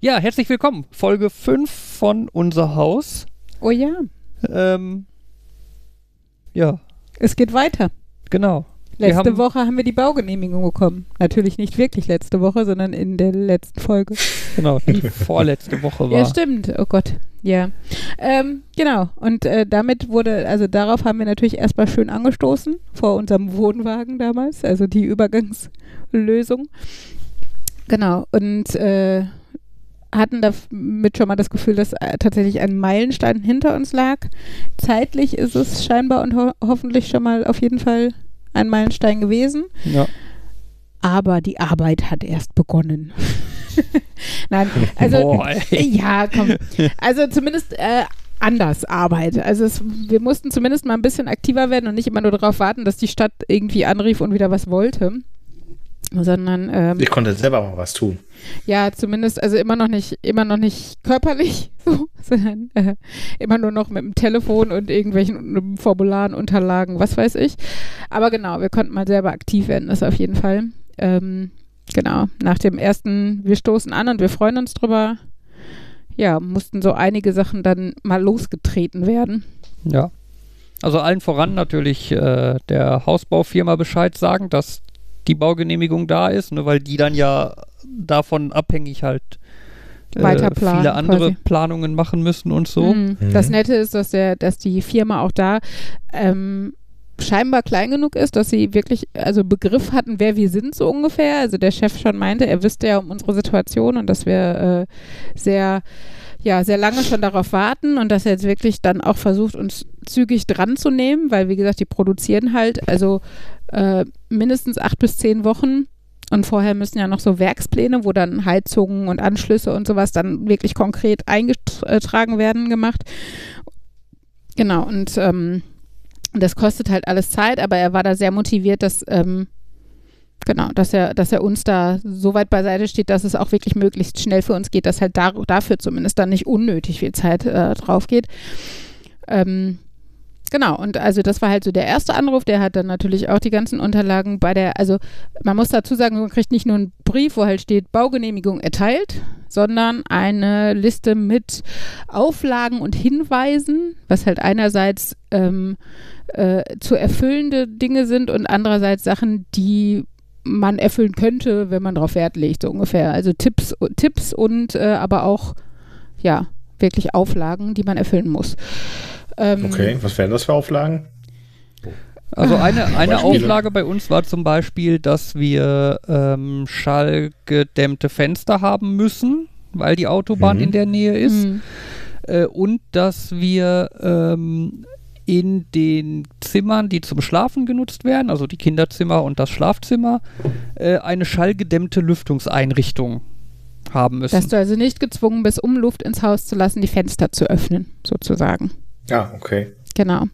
Ja, herzlich willkommen. Folge 5 von Unser Haus. Oh ja. Ähm, ja, Es geht weiter. genau. Letzte haben- Woche haben wir die Baugenehmigung bekommen. Natürlich nicht wirklich letzte Woche, sondern in der letzten Folge. Genau, die vorletzte Woche war. Ja, stimmt. Oh Gott. Ja. Ähm, genau. Und äh, damit wurde, also darauf haben wir natürlich erstmal schön angestoßen, vor unserem Wohnwagen damals, also die Übergangslösung. Genau. Und äh, hatten damit schon mal das Gefühl, dass äh, tatsächlich ein Meilenstein hinter uns lag. Zeitlich ist es scheinbar und ho hoffentlich schon mal auf jeden Fall ein Meilenstein gewesen. Ja. Aber die Arbeit hat erst begonnen. Nein, also Boah, ja, komm. Also zumindest äh, anders Arbeit. Also es, wir mussten zumindest mal ein bisschen aktiver werden und nicht immer nur darauf warten, dass die Stadt irgendwie anrief und wieder was wollte. Sondern ähm, Ich konnte selber mal was tun. ja, zumindest, also immer noch nicht, immer noch nicht körperlich, so, sondern äh, immer nur noch mit dem Telefon und irgendwelchen Formularen, Unterlagen, was weiß ich. Aber genau, wir konnten mal selber aktiv werden, das auf jeden Fall. Ähm, genau, nach dem ersten, wir stoßen an und wir freuen uns drüber, ja, mussten so einige Sachen dann mal losgetreten werden. Ja. Also allen voran natürlich äh, der Hausbaufirma Bescheid sagen, dass die Baugenehmigung da ist, ne, weil die dann ja davon abhängig halt äh, Weiter planen viele andere quasi. Planungen machen müssen und so. Mhm. Mhm. Das Nette ist, dass, der, dass die Firma auch da ähm, scheinbar klein genug ist, dass sie wirklich also Begriff hatten, wer wir sind so ungefähr. Also der Chef schon meinte, er wüsste ja um unsere Situation und dass wir äh, sehr ja, sehr lange schon darauf warten und dass er jetzt wirklich dann auch versucht, uns zügig dran zu nehmen, weil wie gesagt, die produzieren halt also äh, mindestens acht bis zehn Wochen und vorher müssen ja noch so Werkspläne, wo dann Heizungen und Anschlüsse und sowas dann wirklich konkret eingetragen werden, gemacht. Genau, und ähm, das kostet halt alles Zeit, aber er war da sehr motiviert, dass, ähm, genau, dass er, dass er uns da so weit beiseite steht, dass es auch wirklich möglichst schnell für uns geht, dass halt da, dafür zumindest dann nicht unnötig viel Zeit äh, drauf geht. Ähm, Genau, und also das war halt so der erste Anruf, der hat dann natürlich auch die ganzen Unterlagen bei der, also man muss dazu sagen, man kriegt nicht nur einen Brief, wo halt steht Baugenehmigung erteilt, sondern eine Liste mit Auflagen und Hinweisen, was halt einerseits ähm, äh, zu erfüllende Dinge sind und andererseits Sachen, die man erfüllen könnte, wenn man darauf Wert legt, so ungefähr. Also Tipps, Tipps und äh, aber auch, ja, wirklich Auflagen, die man erfüllen muss. Ähm, Okay, was wären das für Auflagen? Also eine, eine. Auflage bei uns war zum Beispiel, dass wir ähm, schallgedämmte Fenster haben müssen, weil die Autobahn Mhm. in der Nähe ist. Mhm. Äh, und dass wir ähm, in den Zimmern, die zum Schlafen genutzt werden, also die Kinderzimmer und das Schlafzimmer, äh, eine schallgedämmte Lüftungseinrichtung haben müssen. Dass du also nicht gezwungen bist, um Luft ins Haus zu lassen, die Fenster zu öffnen, sozusagen. Ja, okay. Genau.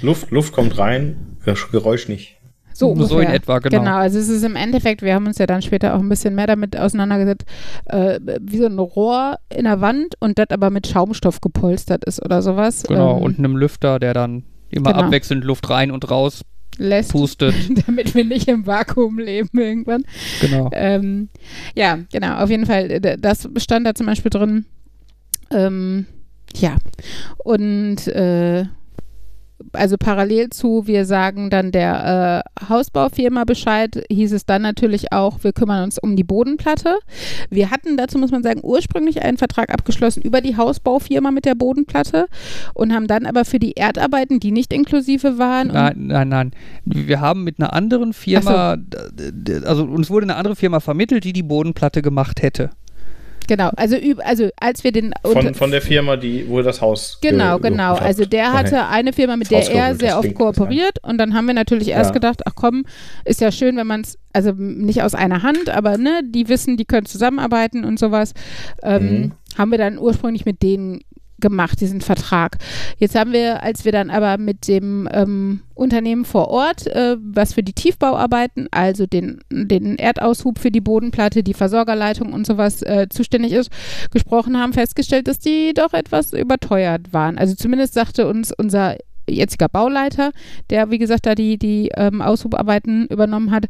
Luft, Luft kommt rein, Geräusch nicht. So, So ungefähr. in etwa, genau. Genau, also es ist im Endeffekt, wir haben uns ja dann später auch ein bisschen mehr damit auseinandergesetzt, äh, wie so ein Rohr in der Wand und das aber mit Schaumstoff gepolstert ist oder sowas. Genau, ähm, und einem Lüfter, der dann immer Genau. abwechselnd Luft rein und raus lässt, pustet. damit wir nicht im Vakuum leben irgendwann. genau. Ähm, ja, genau, auf jeden Fall, das stand da zum Beispiel drin. Ähm, ja, und äh, also parallel zu, wir sagen dann der äh, Hausbaufirma Bescheid, hieß es dann natürlich auch, wir kümmern uns um die Bodenplatte. Wir hatten dazu, muss man sagen, ursprünglich einen Vertrag abgeschlossen über die Hausbaufirma mit der Bodenplatte und haben dann aber für die Erdarbeiten, die nicht inklusive waren, Nein, nein, nein. Wir haben mit einer anderen Firma, d- also uns wurde eine andere Firma vermittelt, die die Bodenplatte gemacht hätte. Genau, also, üb- also als wir den Von, von der Firma, die wohl das Haus. ge- Genau, genau. hat. Also der Okay. hatte eine Firma, mit der er sehr oft kooperiert und dann haben wir natürlich erst Ja. gedacht, ach komm, ist ja schön, wenn man es, also nicht aus einer Hand, aber ne, die wissen, die können zusammenarbeiten und sowas. Ähm, Mhm. Haben wir dann ursprünglich mit denen gemacht, diesen Vertrag. Jetzt haben wir, als wir dann aber mit dem ähm, Unternehmen vor Ort, äh, was für die Tiefbauarbeiten, also den, den Erdaushub für die Bodenplatte, die Versorgerleitung und sowas äh, zuständig ist, gesprochen haben, festgestellt, dass die doch etwas überteuert waren. Also zumindest sagte uns unser jetziger Bauleiter, der wie gesagt da die, die ähm, Aushubarbeiten übernommen hat,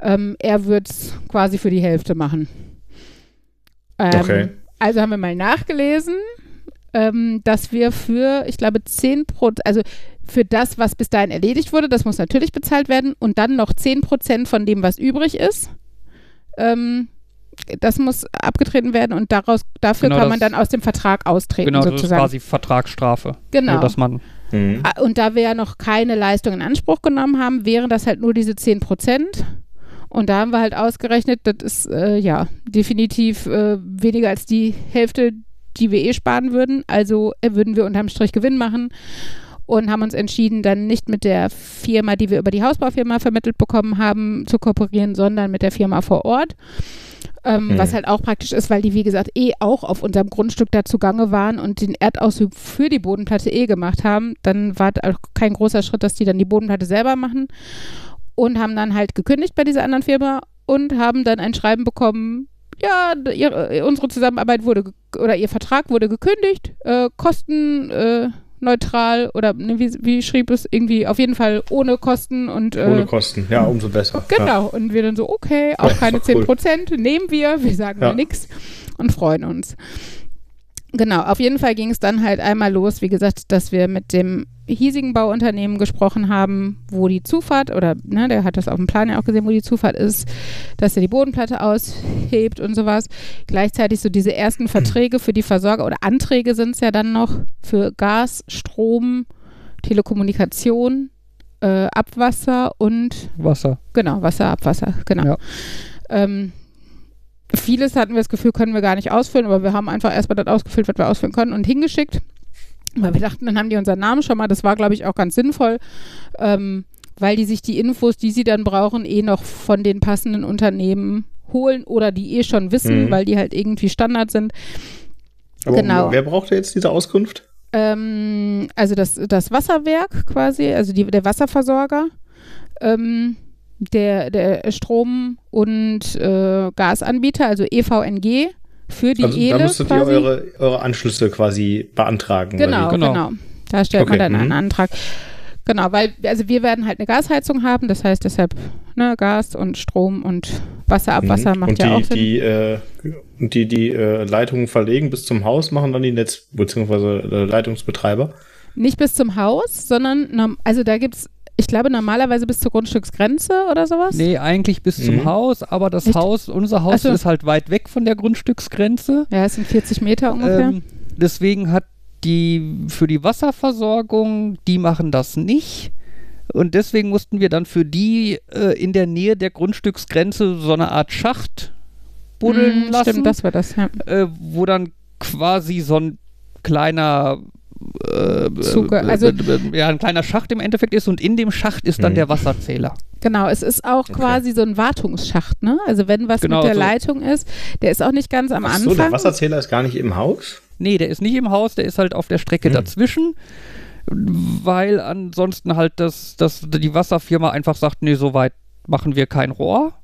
ähm, er wird es quasi für die Hälfte machen. Ähm, Okay. Also haben wir mal nachgelesen, ähm, dass wir für, ich glaube, 10 Prozent, also für das, was bis dahin erledigt wurde, das muss natürlich bezahlt werden und dann noch 10 Prozent von dem, was übrig ist. Ähm, das muss abgetreten werden und daraus, dafür Genau, kann man dann aus dem Vertrag austreten, Genau, das ist sozusagen. quasi Vertragsstrafe. Genau. Dass man Mhm. Ah, Und da wir ja noch keine Leistung in Anspruch genommen haben, wären das halt nur diese 10 Prozent. Und da haben wir halt ausgerechnet, das ist äh, ja definitiv äh, weniger als die Hälfte, die wir eh sparen würden. Also äh, würden wir unterm Strich Gewinn machen und haben uns entschieden, dann nicht mit der Firma, die wir über die Hausbaufirma vermittelt bekommen haben, zu kooperieren, sondern mit der Firma vor Ort. Ähm, Hm. Was halt auch praktisch ist, weil die, wie gesagt, eh auch auf unserem Grundstück da zugange waren und den Erdaushub für die Bodenplatte eh gemacht haben. Dann war auch kein großer Schritt, dass die dann die Bodenplatte selber machen und haben dann halt gekündigt bei dieser anderen Firma und haben dann ein Schreiben bekommen, ja, ihre, unsere Zusammenarbeit wurde oder ihr Vertrag wurde gekündigt, äh, kosten äh, oder ne, wie, wie schrieb es irgendwie auf jeden Fall ohne Kosten und äh, Ohne Kosten. Ja, umso besser. Ja. Genau, und wir dann so, okay, auch Ja, keine 10 cool. Prozent, nehmen wir, wir sagen Ja. ja nichts und freuen uns. Genau, auf jeden Fall ging es dann halt einmal los, wie gesagt, dass wir mit dem hiesigen Bauunternehmen gesprochen haben, wo die Zufahrt, oder ne, der hat das auf dem Plan ja auch gesehen, wo die Zufahrt ist, dass er die Bodenplatte aushebt und sowas. Gleichzeitig so diese ersten Verträge für die Versorger oder Anträge sind es ja dann noch für Gas, Strom, Telekommunikation, äh, Abwasser und Wasser. Genau, Wasser, Abwasser, genau. Ja. Ähm, vieles hatten wir das Gefühl, können wir gar nicht ausfüllen, aber wir haben einfach erstmal das ausgefüllt, was wir ausfüllen können und hingeschickt. Weil wir dachten, dann haben die unseren Namen schon mal. Das war, glaube ich, auch ganz sinnvoll, ähm, weil die sich die Infos, die sie dann brauchen, eh noch von den passenden Unternehmen holen oder die eh schon wissen, Mhm. weil die halt irgendwie Standard sind. Aber Genau. wer braucht jetzt diese Auskunft? Ähm, also das, das Wasserwerk quasi, also die, der Wasserversorger, ähm, der, der Strom- und äh, Gasanbieter, also EVNG, für die also ELE da müsstet quasi. ihr eure, eure Anschlüsse quasi beantragen. Genau, Genau. genau. Da stellt man Okay, dann einen mhm. Antrag. Genau, weil, also wir werden halt eine Gasheizung haben, das heißt deshalb ne, Gas und Strom und Wasser, die- Abwasser Mhm. macht und ja die, auch Sinn. Die, äh, und die, die äh, Leitungen verlegen bis zum Haus, machen dann die Netz- bzw. Äh, Leitungsbetreiber. Nicht bis zum Haus, sondern, also da gibt es, ich glaube, normalerweise bis zur Grundstücksgrenze oder sowas. Nee, eigentlich bis zum Mhm. Haus, aber das Echt? Haus, unser Haus so. ist halt weit weg von der Grundstücksgrenze. Ja, es sind 40 Meter ungefähr. Ähm, deswegen hat die für die Wasserversorgung, die machen das nicht. Und deswegen mussten wir dann für die äh, in der Nähe der Grundstücksgrenze so eine Art Schacht buddeln Mm, lassen, Stimmt, das war das, ja. äh, wo dann quasi so ein kleiner äh, Zuge- äh, also- ja, ein kleiner Schacht im Endeffekt ist und in dem Schacht ist dann Mhm. der Wasserzähler. Genau, es ist auch quasi so ein Wartungsschacht, ne? Also wenn was Genau, mit der so. Leitung ist, der ist auch nicht ganz am Ach Anfang. so, der Wasserzähler ist gar nicht im Haus? Nee, der ist nicht im Haus, der ist halt auf der Strecke Hm. dazwischen, weil ansonsten halt das, das, die Wasserfirma einfach sagt, nee, so weit machen wir kein Rohr.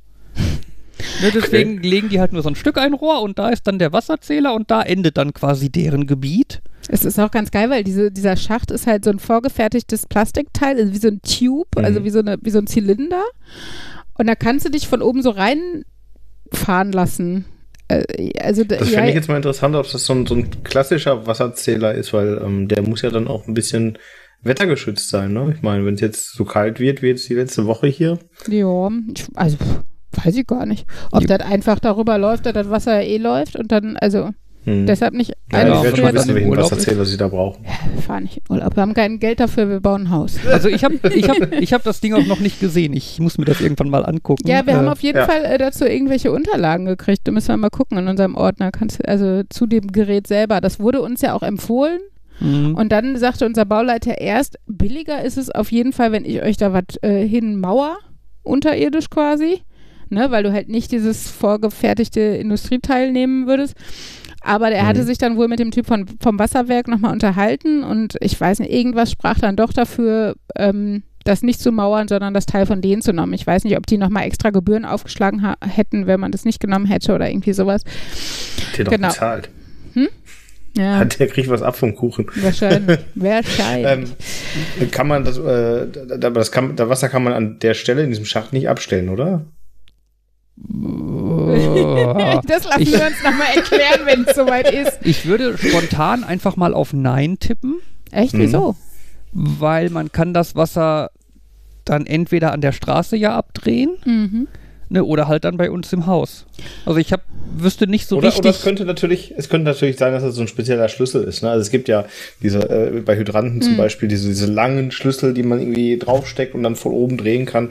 Ne, deswegen legen die halt nur so ein Stück ein Rohr und da ist dann der Wasserzähler und da endet dann quasi deren Gebiet. Es ist auch ganz geil, weil diese, dieser Schacht ist halt so ein vorgefertigtes Plastikteil, also wie so ein Tube, Mhm. also wie so, eine, wie so ein Zylinder. Und da kannst du dich von oben so reinfahren lassen. Äh, Also, da- Das ja, fände ich jetzt mal interessant, ob das so ein, so ein klassischer Wasserzähler ist, weil ähm, der muss ja dann auch ein bisschen wettergeschützt sein. Ne? Ich meine, wenn es jetzt so kalt wird, wie jetzt die letzte Woche hier, ja, ich, also pff, weiß ich gar nicht. Ob das einfach darüber läuft, dass das Wasser ja eh läuft und dann, also hm. deshalb nicht ja, Ja, ich werde schon wissen, dann im welchen Urlaub Wasserzähler sie da brauchen. Wir fahren nicht in Urlaub. Wir haben kein Geld dafür, wir bauen ein Haus. Also ich habe ich hab, ich hab das Ding auch noch nicht gesehen. Ich muss mir das irgendwann mal angucken. Ja, wir Äh, haben auf jeden ja. Fall äh, dazu irgendwelche Unterlagen gekriegt. Da müssen wir mal gucken in unserem Ordner. Kannst, also zu dem Gerät selber. Das wurde uns ja auch empfohlen. mhm. Und dann sagte unser Bauleiter erst, billiger ist es auf jeden Fall, wenn ich euch da was äh, hinmauer, unterirdisch quasi. Ne, weil du halt nicht dieses vorgefertigte Industrieteil nehmen würdest. Aber der hatte Mhm. sich dann wohl mit dem Typ von, vom Wasserwerk nochmal unterhalten und ich weiß nicht, irgendwas sprach dann doch dafür, ähm, das nicht zu mauern, sondern das Teil von denen zu nehmen. Ich weiß nicht, ob die nochmal extra Gebühren aufgeschlagen hätten, wenn man das nicht genommen hätte oder irgendwie sowas. Hat der doch Genau. bezahlt. Ja, Hat der kriegt was ab vom Kuchen. wahrscheinlich. Wahrscheinlich. Ähm, kann man das, äh, da- da- das kann, das Wasser kann man an der Stelle in diesem Schacht nicht abstellen, oder? Äh. Das lassen Ich- wir uns nochmal erklären, wenn es soweit ist. Ich würde spontan einfach mal auf Nein tippen, Echt, Mhm. wieso? weil man kann das Wasser dann entweder an der Straße ja abdrehen Mhm. ne, oder halt dann bei uns im Haus. Also ich hab, wüsste nicht so oder, richtig. oder es könnte natürlich, es könnte natürlich sein, dass es so ein spezieller Schlüssel ist. Ne? Also es gibt ja diese, äh, bei Hydranten Mhm. zum Beispiel diese, diese langen Schlüssel, die man irgendwie draufsteckt und dann von oben drehen kann.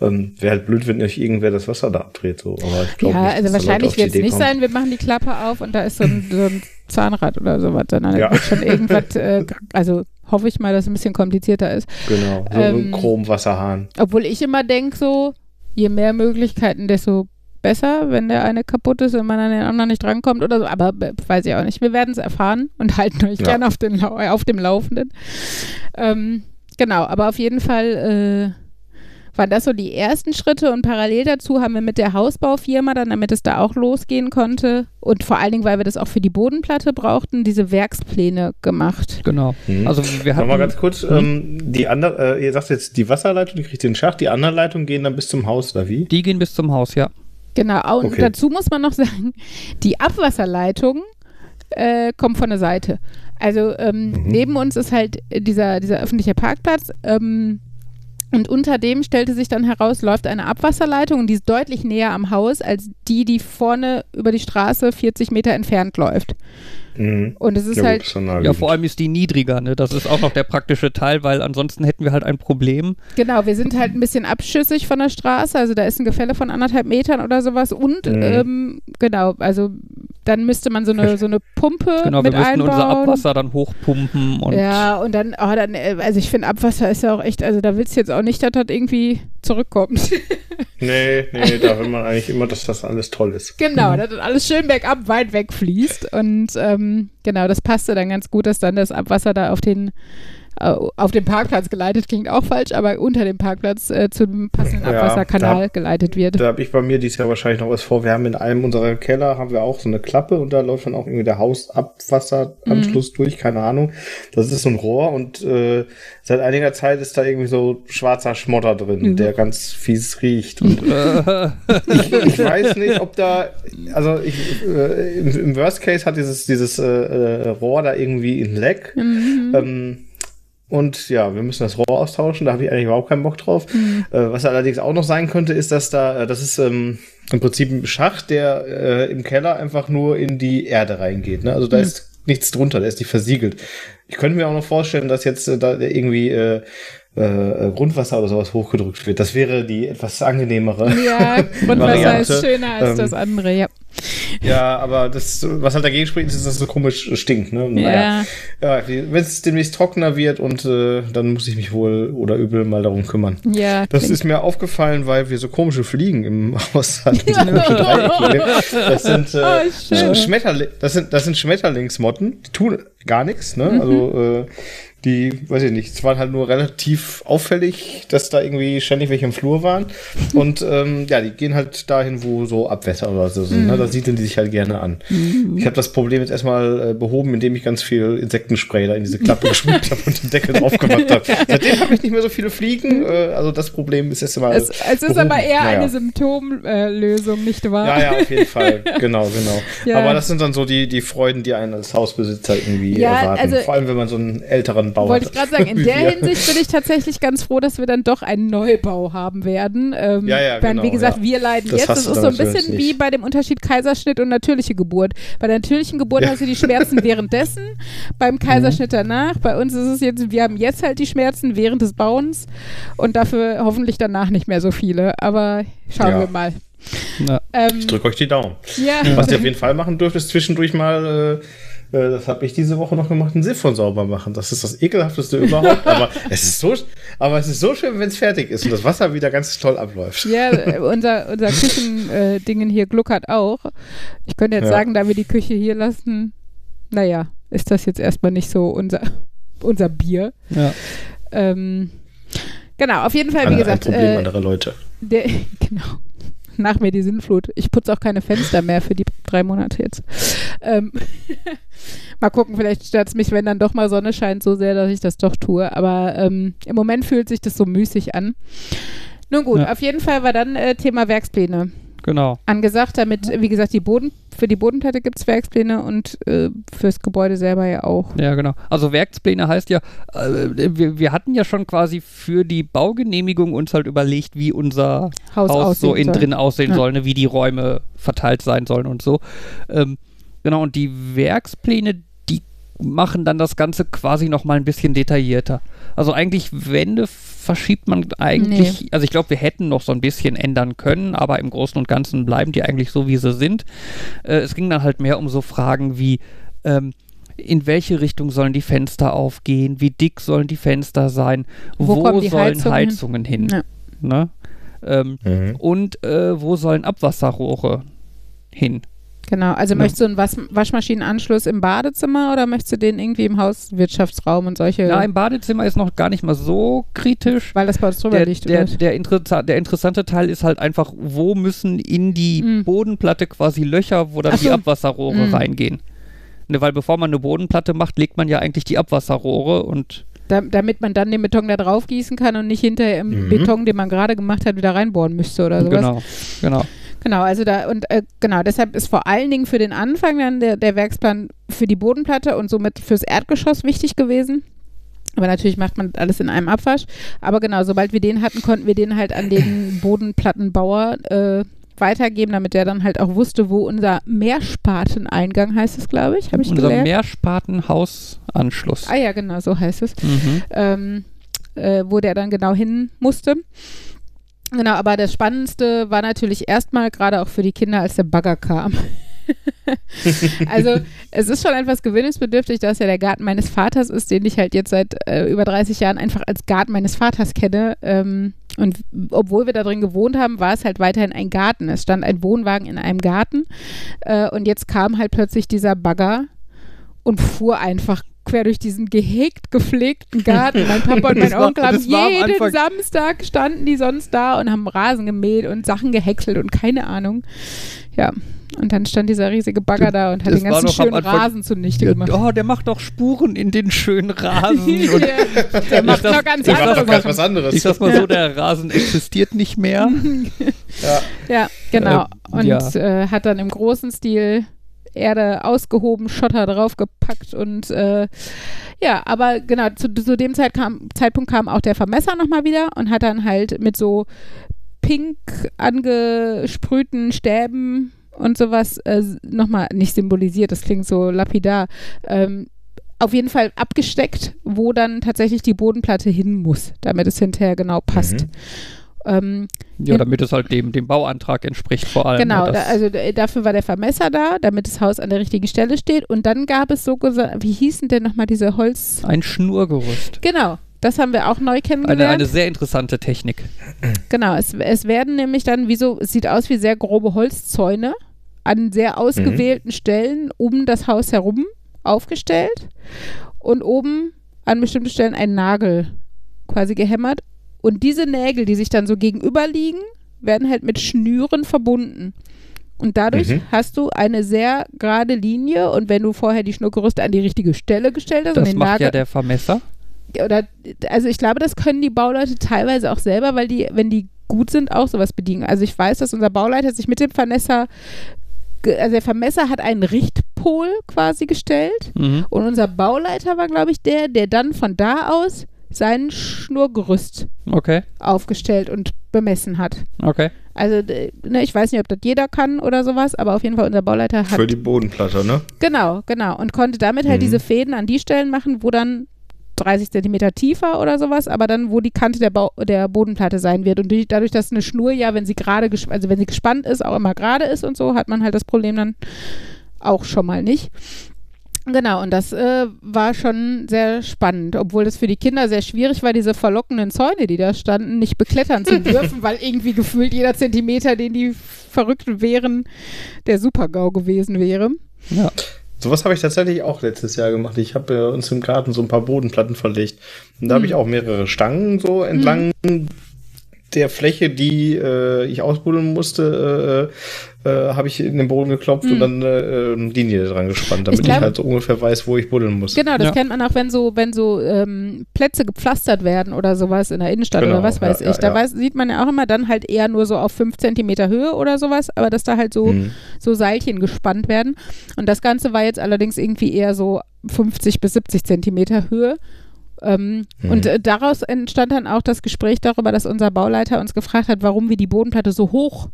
Ähm, Wäre halt blöd, wenn nicht irgendwer das Wasser da abdreht. So. Aber ich glaub Ja, nicht, also wahrscheinlich wird es nicht kommen. sein, wir machen die Klappe auf und da ist so ein, so ein Zahnrad oder sowas, sondern Ja. wird schon irgendwas, äh, also hoffe ich mal, dass es ein bisschen komplizierter ist. Genau, so Ähm, ein Chromwasserhahn. Obwohl ich immer denke so, je mehr Möglichkeiten, desto besser, wenn der eine kaputt ist und man an den anderen nicht drankommt oder so. Aber äh, weiß ich auch nicht. Wir werden es erfahren und halten euch Ja. gern auf, den, auf dem Laufenden. Ähm, genau, aber auf jeden Fall äh, waren das so die ersten Schritte und parallel dazu haben wir mit der Hausbaufirma dann, damit es da auch losgehen konnte und vor allen Dingen, weil wir das auch für die Bodenplatte brauchten, diese Werkspläne gemacht. genau. Mhm. Also wir hatten. Nochmal ganz kurz, ähm, die andere, äh, ihr sagt jetzt die Wasserleitung, die kriegt den Schacht, die anderen Leitungen gehen dann bis zum Haus, oder wie? die gehen bis zum Haus, ja. Genau, und Okay. dazu muss man noch sagen, die Abwasserleitung äh, kommt von der Seite. Also ähm, Mhm. neben uns ist halt dieser, dieser öffentliche Parkplatz ähm, und unter dem stellte sich dann heraus, läuft eine Abwasserleitung die ist deutlich näher am Haus als die, die vorne über die Straße 40 Meter entfernt läuft. Mhm. Und es ist Ja, gut, halt, dann Ja, vor allem ist die niedriger, ne? Das ist auch noch der praktische Teil, weil ansonsten hätten wir halt ein Problem. genau, wir sind halt ein bisschen abschüssig von der Straße, also da ist ein Gefälle von anderthalb Metern oder sowas und Mhm. ähm, genau, also dann müsste man so eine, so eine Pumpe Genau, wir mit müssten einbauen. unser Abwasser dann hochpumpen und ja, und dann, oh, dann, äh, also ich finde Abwasser ist ja auch echt, also da willst du jetzt auch nicht, dass das irgendwie zurückkommt. Nee, nee, da will man eigentlich immer, dass das alles toll ist. genau, dass das alles schön bergab weit weg fließt. Und ähm, genau, das passte dann ganz gut, dass dann das Abwasser da auf den auf den Parkplatz geleitet, klingt auch falsch, aber unter dem Parkplatz äh, zu dem passenden Ja, Abwasserkanal geleitet wird. Da habe ich bei mir dieses Jahr wahrscheinlich noch was vor. Wir haben in einem unserer Keller haben wir auch so eine Klappe und da läuft dann auch irgendwie der Hausabwasseranschluss Mhm. durch, keine Ahnung. Das ist so ein Rohr und äh, seit einiger Zeit ist da irgendwie so schwarzer Schmotter drin, Mhm. der ganz fies riecht. Und äh, ich, ich weiß nicht, ob da, also ich, äh, im, im Worst Case hat dieses, dieses äh, äh, Rohr da irgendwie ein Leck. Mhm. Ähm, und ja, wir müssen das Rohr austauschen, da habe ich eigentlich überhaupt keinen Bock drauf. Äh, was allerdings auch noch sein könnte, ist, dass da, äh, das ist ähm, im Prinzip ein Schacht, der äh, im Keller einfach nur in die Erde reingeht. Ne? Also da ist nichts drunter, der ist nicht versiegelt. Ich könnte mir auch noch vorstellen, dass jetzt äh, da irgendwie äh, äh, Grundwasser oder sowas hochgedrückt wird. Das wäre die etwas angenehmere. Ja, Grundwasser Variante, ist schöner als ähm, das andere, ja. Ja, aber das, was halt dagegen spricht, ist, dass es so komisch stinkt. Ne? Naja. Ja, wenn es demnächst trockener wird und äh, dann muss ich mich wohl oder übel mal darum kümmern. Ja, Das ist mir aufgefallen, weil wir so komische Fliegen im Haus hatten. Dreiecke. Das sind, äh, Oh, schön. Schmetterling, das sind, das sind Schmetterlingsmotten. Die tun gar nichts, ne? Mhm. Also, äh, die, weiß ich nicht, es waren halt nur relativ auffällig, dass da irgendwie ständig welche im Flur waren. Und ähm, ja, die gehen halt dahin, wo so Abwässer oder so sind. Mhm. Ne? Da siedeln die sich halt gerne an. Ich habe das Problem jetzt erstmal äh, behoben, indem ich ganz viel Insektenspray da in diese Klappe gesprüht habe und den Deckel drauf gemacht habe. Seitdem habe ich nicht mehr so viele Fliegen. Äh, also das Problem ist erst mal. es, es ist behoben. aber eher Naja. eine Symptomlösung, nicht wahr? Ja, ja, auf jeden Fall. Genau, genau. Ja. Aber das sind dann so die, die Freuden, die einen als Hausbesitzer irgendwie Ja, erwarten. also- Vor allem, wenn man so einen älteren Bau Wollte ich gerade sagen, in Wie der. Hinsicht bin ich tatsächlich ganz froh, dass wir dann doch einen Neubau haben werden. Ähm, Ja, ja, weil, genau, Wie gesagt, ja. wir leiden Das jetzt. Das ist so ein bisschen wie nicht. bei dem Unterschied Kaiserschnitt und natürliche Geburt. Bei der natürlichen Geburt Ja. hast du die Schmerzen währenddessen, beim Kaiserschnitt danach. Bei uns ist es jetzt, wir haben jetzt halt die Schmerzen während des Bauens und dafür hoffentlich danach nicht mehr so viele. Aber schauen Ja. wir mal. ja. Ähm, Ich drücke euch die Daumen. ja. Was ihr auf jeden Fall machen dürft, ist zwischendurch mal, äh, äh, das habe ich diese Woche noch gemacht, ein Siphon sauber machen. Das ist das ekelhafteste überhaupt. aber es ist so, aber es ist so schön, wenn es fertig ist und das Wasser wieder ganz toll abläuft. Ja, äh, unser, unser Küchendingen hier gluckert auch. Ich könnte jetzt Ja. sagen, da wir die Küche hier lassen, naja, ist das jetzt erstmal nicht so unser, unser Bier. ja. Ähm, genau, auf jeden Fall, wie Ein, ein gesagt, Problem äh, anderer Leute. der, genau. Nach mir die Sinnflut. Ich putze auch keine Fenster mehr für die drei Monate jetzt. Ähm, mal gucken, vielleicht stört es mich, wenn dann doch mal Sonne scheint, so sehr, dass ich das doch tue. Aber ähm, im Moment fühlt sich das so müßig an. Nun gut, Ja. auf jeden Fall war dann äh, Thema Werkspläne. Genau. angesagt, damit, wie gesagt, die Boden, für die Bodenplatte gibt es Werkspläne und äh, fürs Gebäude selber ja auch. Ja, genau. Also Werkspläne heißt ja, äh, wir, wir hatten ja schon quasi für die Baugenehmigung uns halt überlegt, wie unser Haus Haus, so innen drin aussehen Ja. soll, ne, wie die Räume verteilt sein sollen und so. Ähm, genau, und die Werkspläne, die machen dann das Ganze quasi nochmal ein bisschen detaillierter. Also eigentlich Wände verschiebt man eigentlich, also ich glaube, wir hätten noch so ein bisschen ändern können, aber im Großen und Ganzen bleiben die eigentlich so, wie sie sind. Äh, es ging dann halt mehr um so Fragen wie, ähm, in welche Richtung sollen die Fenster aufgehen, wie dick sollen die Fenster sein, Wo wo, kommen die sollen Heizungen Heizungen hin? hin, Ja. ne? ähm, Mhm. und äh, wo sollen Abwasserrohre hin? Genau, also Ja. möchtest du einen Was Waschmaschinenanschluss im Badezimmer oder möchtest du den irgendwie im Hauswirtschaftsraum und solche, Ja, im Badezimmer ist noch gar nicht mal so kritisch. weil das bei uns drüber Der, liegt? der, der, interessa der interessante Teil ist halt einfach, wo müssen in die Mhm. Bodenplatte quasi Löcher, wo dann Ach die so. Abwasserrohre Mhm. reingehen. Ne, weil bevor man eine Bodenplatte macht, legt man ja eigentlich die Abwasserrohre und Da, damit man dann den Beton da drauf gießen kann und nicht hinterher im Mhm. Beton, den man gerade gemacht hat, wieder reinbohren müsste oder sowas. genau, genau. Genau, also da und äh, genau, deshalb ist vor allen Dingen für den Anfang dann der, der Werksplan für die Bodenplatte und somit fürs Erdgeschoss wichtig gewesen. Aber natürlich macht man alles in einem Abwasch. Aber genau, sobald wir den hatten, konnten wir den halt an den Bodenplattenbauer äh, weitergeben, damit der dann halt auch wusste, wo unser Mehrsparteneingang heißt es, glaube ich, habe ich Unser gelernt. Mehrspartenhausanschluss. ah ja, genau, so heißt es Mhm. ähm, äh, wo der dann genau hin musste. Genau, aber das Spannendste war natürlich erstmal gerade auch für die Kinder, als der Bagger kam. also es ist schon etwas gewöhnungsbedürftig, dass ja der Garten meines Vaters ist, den ich halt jetzt seit äh, über 30 Jahren einfach als Garten meines Vaters kenne. Ähm, und obwohl wir da drin gewohnt haben, war es halt weiterhin ein Garten. Es stand ein Wohnwagen in einem Garten. Äh, und jetzt kam halt plötzlich dieser Bagger und fuhr einfach quer durch diesen gehegt gepflegten Garten. Mein Papa und mein Das Onkel haben war am jeden Samstag standen die sonst da und haben Rasen gemäht und Sachen gehäckselt und keine Ahnung. Ja, und dann stand dieser riesige Bagger da und hat Das den ganzen schönen Anfang- Rasen zunichte gemacht. Oh, der macht doch Spuren in den schönen Rasen. Ja, der macht das- noch ganz sag andere doch ganz was anderes. ich sag's mal so, der Rasen existiert nicht mehr. ja. Ja, genau. Und ja. äh, hat dann im großen Stil Erde ausgehoben, Schotter draufgepackt und äh, ja, aber genau, zu, zu dem Zeit kam, Zeitpunkt kam auch der Vermesser nochmal wieder und hat dann halt mit so pink angesprühten Stäben und sowas äh, nochmal nicht symbolisiert, das klingt so lapidar, ähm, auf jeden Fall abgesteckt, wo dann tatsächlich die Bodenplatte hin muss, damit es hinterher genau passt. Mhm. Ähm, Ja, damit es halt dem, dem Bauantrag entspricht vor allem. Genau, ne, da, also d- dafür war der Vermesser da, damit das Haus an der richtigen Stelle steht. Und dann gab es so wie hießen denn nochmal diese Holz? ein Schnurgerüst. Genau, das haben wir auch neu kennengelernt. Eine, eine sehr interessante Technik. Genau, es, es werden nämlich dann wie so, es sieht aus wie sehr grobe Holzzäune an sehr ausgewählten Stellen um das Haus herum aufgestellt und oben an bestimmten Stellen ein Nagel quasi gehämmert. Und diese Nägel, die sich dann so gegenüber liegen, werden halt mit Schnüren verbunden. Und dadurch Mhm. hast du eine sehr gerade Linie und wenn du vorher die Schnurgerüste an die richtige Stelle gestellt hast und Das den macht Nagel ja der Vermesser. oder also ich glaube, das können die Bauleute teilweise auch selber, weil die, wenn die gut sind, auch sowas bedienen. Also ich weiß, dass unser Bauleiter sich mit dem Vermesser, also der Vermesser hat einen Richtpol quasi gestellt Mhm. und unser Bauleiter war, glaube ich, der, der dann von da aus sein Schnurgerüst Okay, aufgestellt und bemessen hat. okay. Also ne, ich weiß nicht, ob das jeder kann oder sowas, aber auf jeden Fall unser Bauleiter hat Für die Bodenplatte, ne? Genau, genau. Und konnte damit halt Mhm. diese Fäden an die Stellen machen, wo dann 30 Zentimeter tiefer oder sowas, aber dann, wo die Kante der, Bau der Bodenplatte sein wird. Und durch, dadurch, dass eine Schnur ja, wenn sie gerade, also wenn sie gespannt ist, auch immer gerade ist und so, hat man halt das Problem dann auch schon mal nicht. Genau, und das äh, war schon sehr spannend, obwohl das für die Kinder sehr schwierig war, diese verlockenden Zäune, die da standen, nicht beklettern zu dürfen, weil irgendwie gefühlt jeder Zentimeter, den die Verrückten wären, der Super-GAU gewesen wäre. Ja. Sowas habe ich tatsächlich auch letztes Jahr gemacht. Ich habe bei uns im Garten so ein paar Bodenplatten verlegt. Und da habe ich auch mehrere Stangen so entlang der Fläche, die äh, ich ausbuddeln musste, äh, habe ich in den Boden geklopft Hm. und dann äh, eine Linie dran gespannt, damit Ich ich, glaub- halt so ungefähr weiß, wo ich buddeln muss. Genau, das Ja. kennt man auch, wenn so, wenn so ähm, Plätze gepflastert werden oder sowas in der Innenstadt Genau, oder was weiß ja, ich. ja, da ja. Weiß, sieht man ja auch immer dann halt eher nur so auf fünf Zentimeter Höhe oder sowas, aber dass da halt so, Mhm. so Seilchen gespannt werden. Und das Ganze war jetzt allerdings irgendwie eher so 50 bis 70 Zentimeter Höhe. Ähm, Mhm. Und äh, daraus entstand dann auch das Gespräch darüber, dass unser Bauleiter uns gefragt hat, warum wir die Bodenplatte so hoch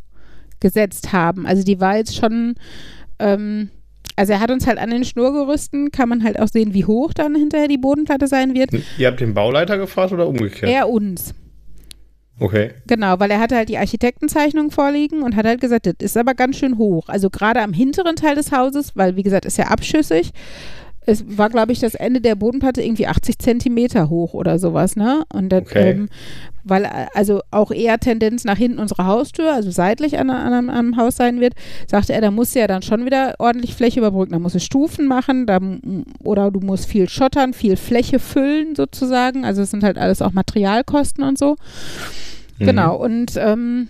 gesetzt haben. Also die war jetzt schon, ähm, also er hat uns halt an den Schnurgerüsten, kann man halt auch sehen, wie hoch dann hinterher die Bodenplatte sein wird. Ihr habt den Bauleiter gefragt oder umgekehrt? Er uns. Okay. Genau, weil er hatte halt die Architektenzeichnung vorliegen und hat halt gesagt, das ist aber ganz schön hoch. Also gerade am hinteren Teil des Hauses, weil wie gesagt, ist ja abschüssig. Es war, glaube ich, das Ende der Bodenplatte irgendwie 80 Zentimeter hoch oder sowas, ne? Und dann, Okay. ähm, weil äh, also auch eher Tendenz nach hinten unserer Haustür, also seitlich an, an, einem- Haus sein wird, sagte er, da musst du ja dann schon wieder ordentlich Fläche überbrücken. Da musst du Stufen machen, da, oder du musst viel schottern, viel Fläche füllen sozusagen. Also es sind halt alles auch Materialkosten und so. Mhm. Genau, und, ähm,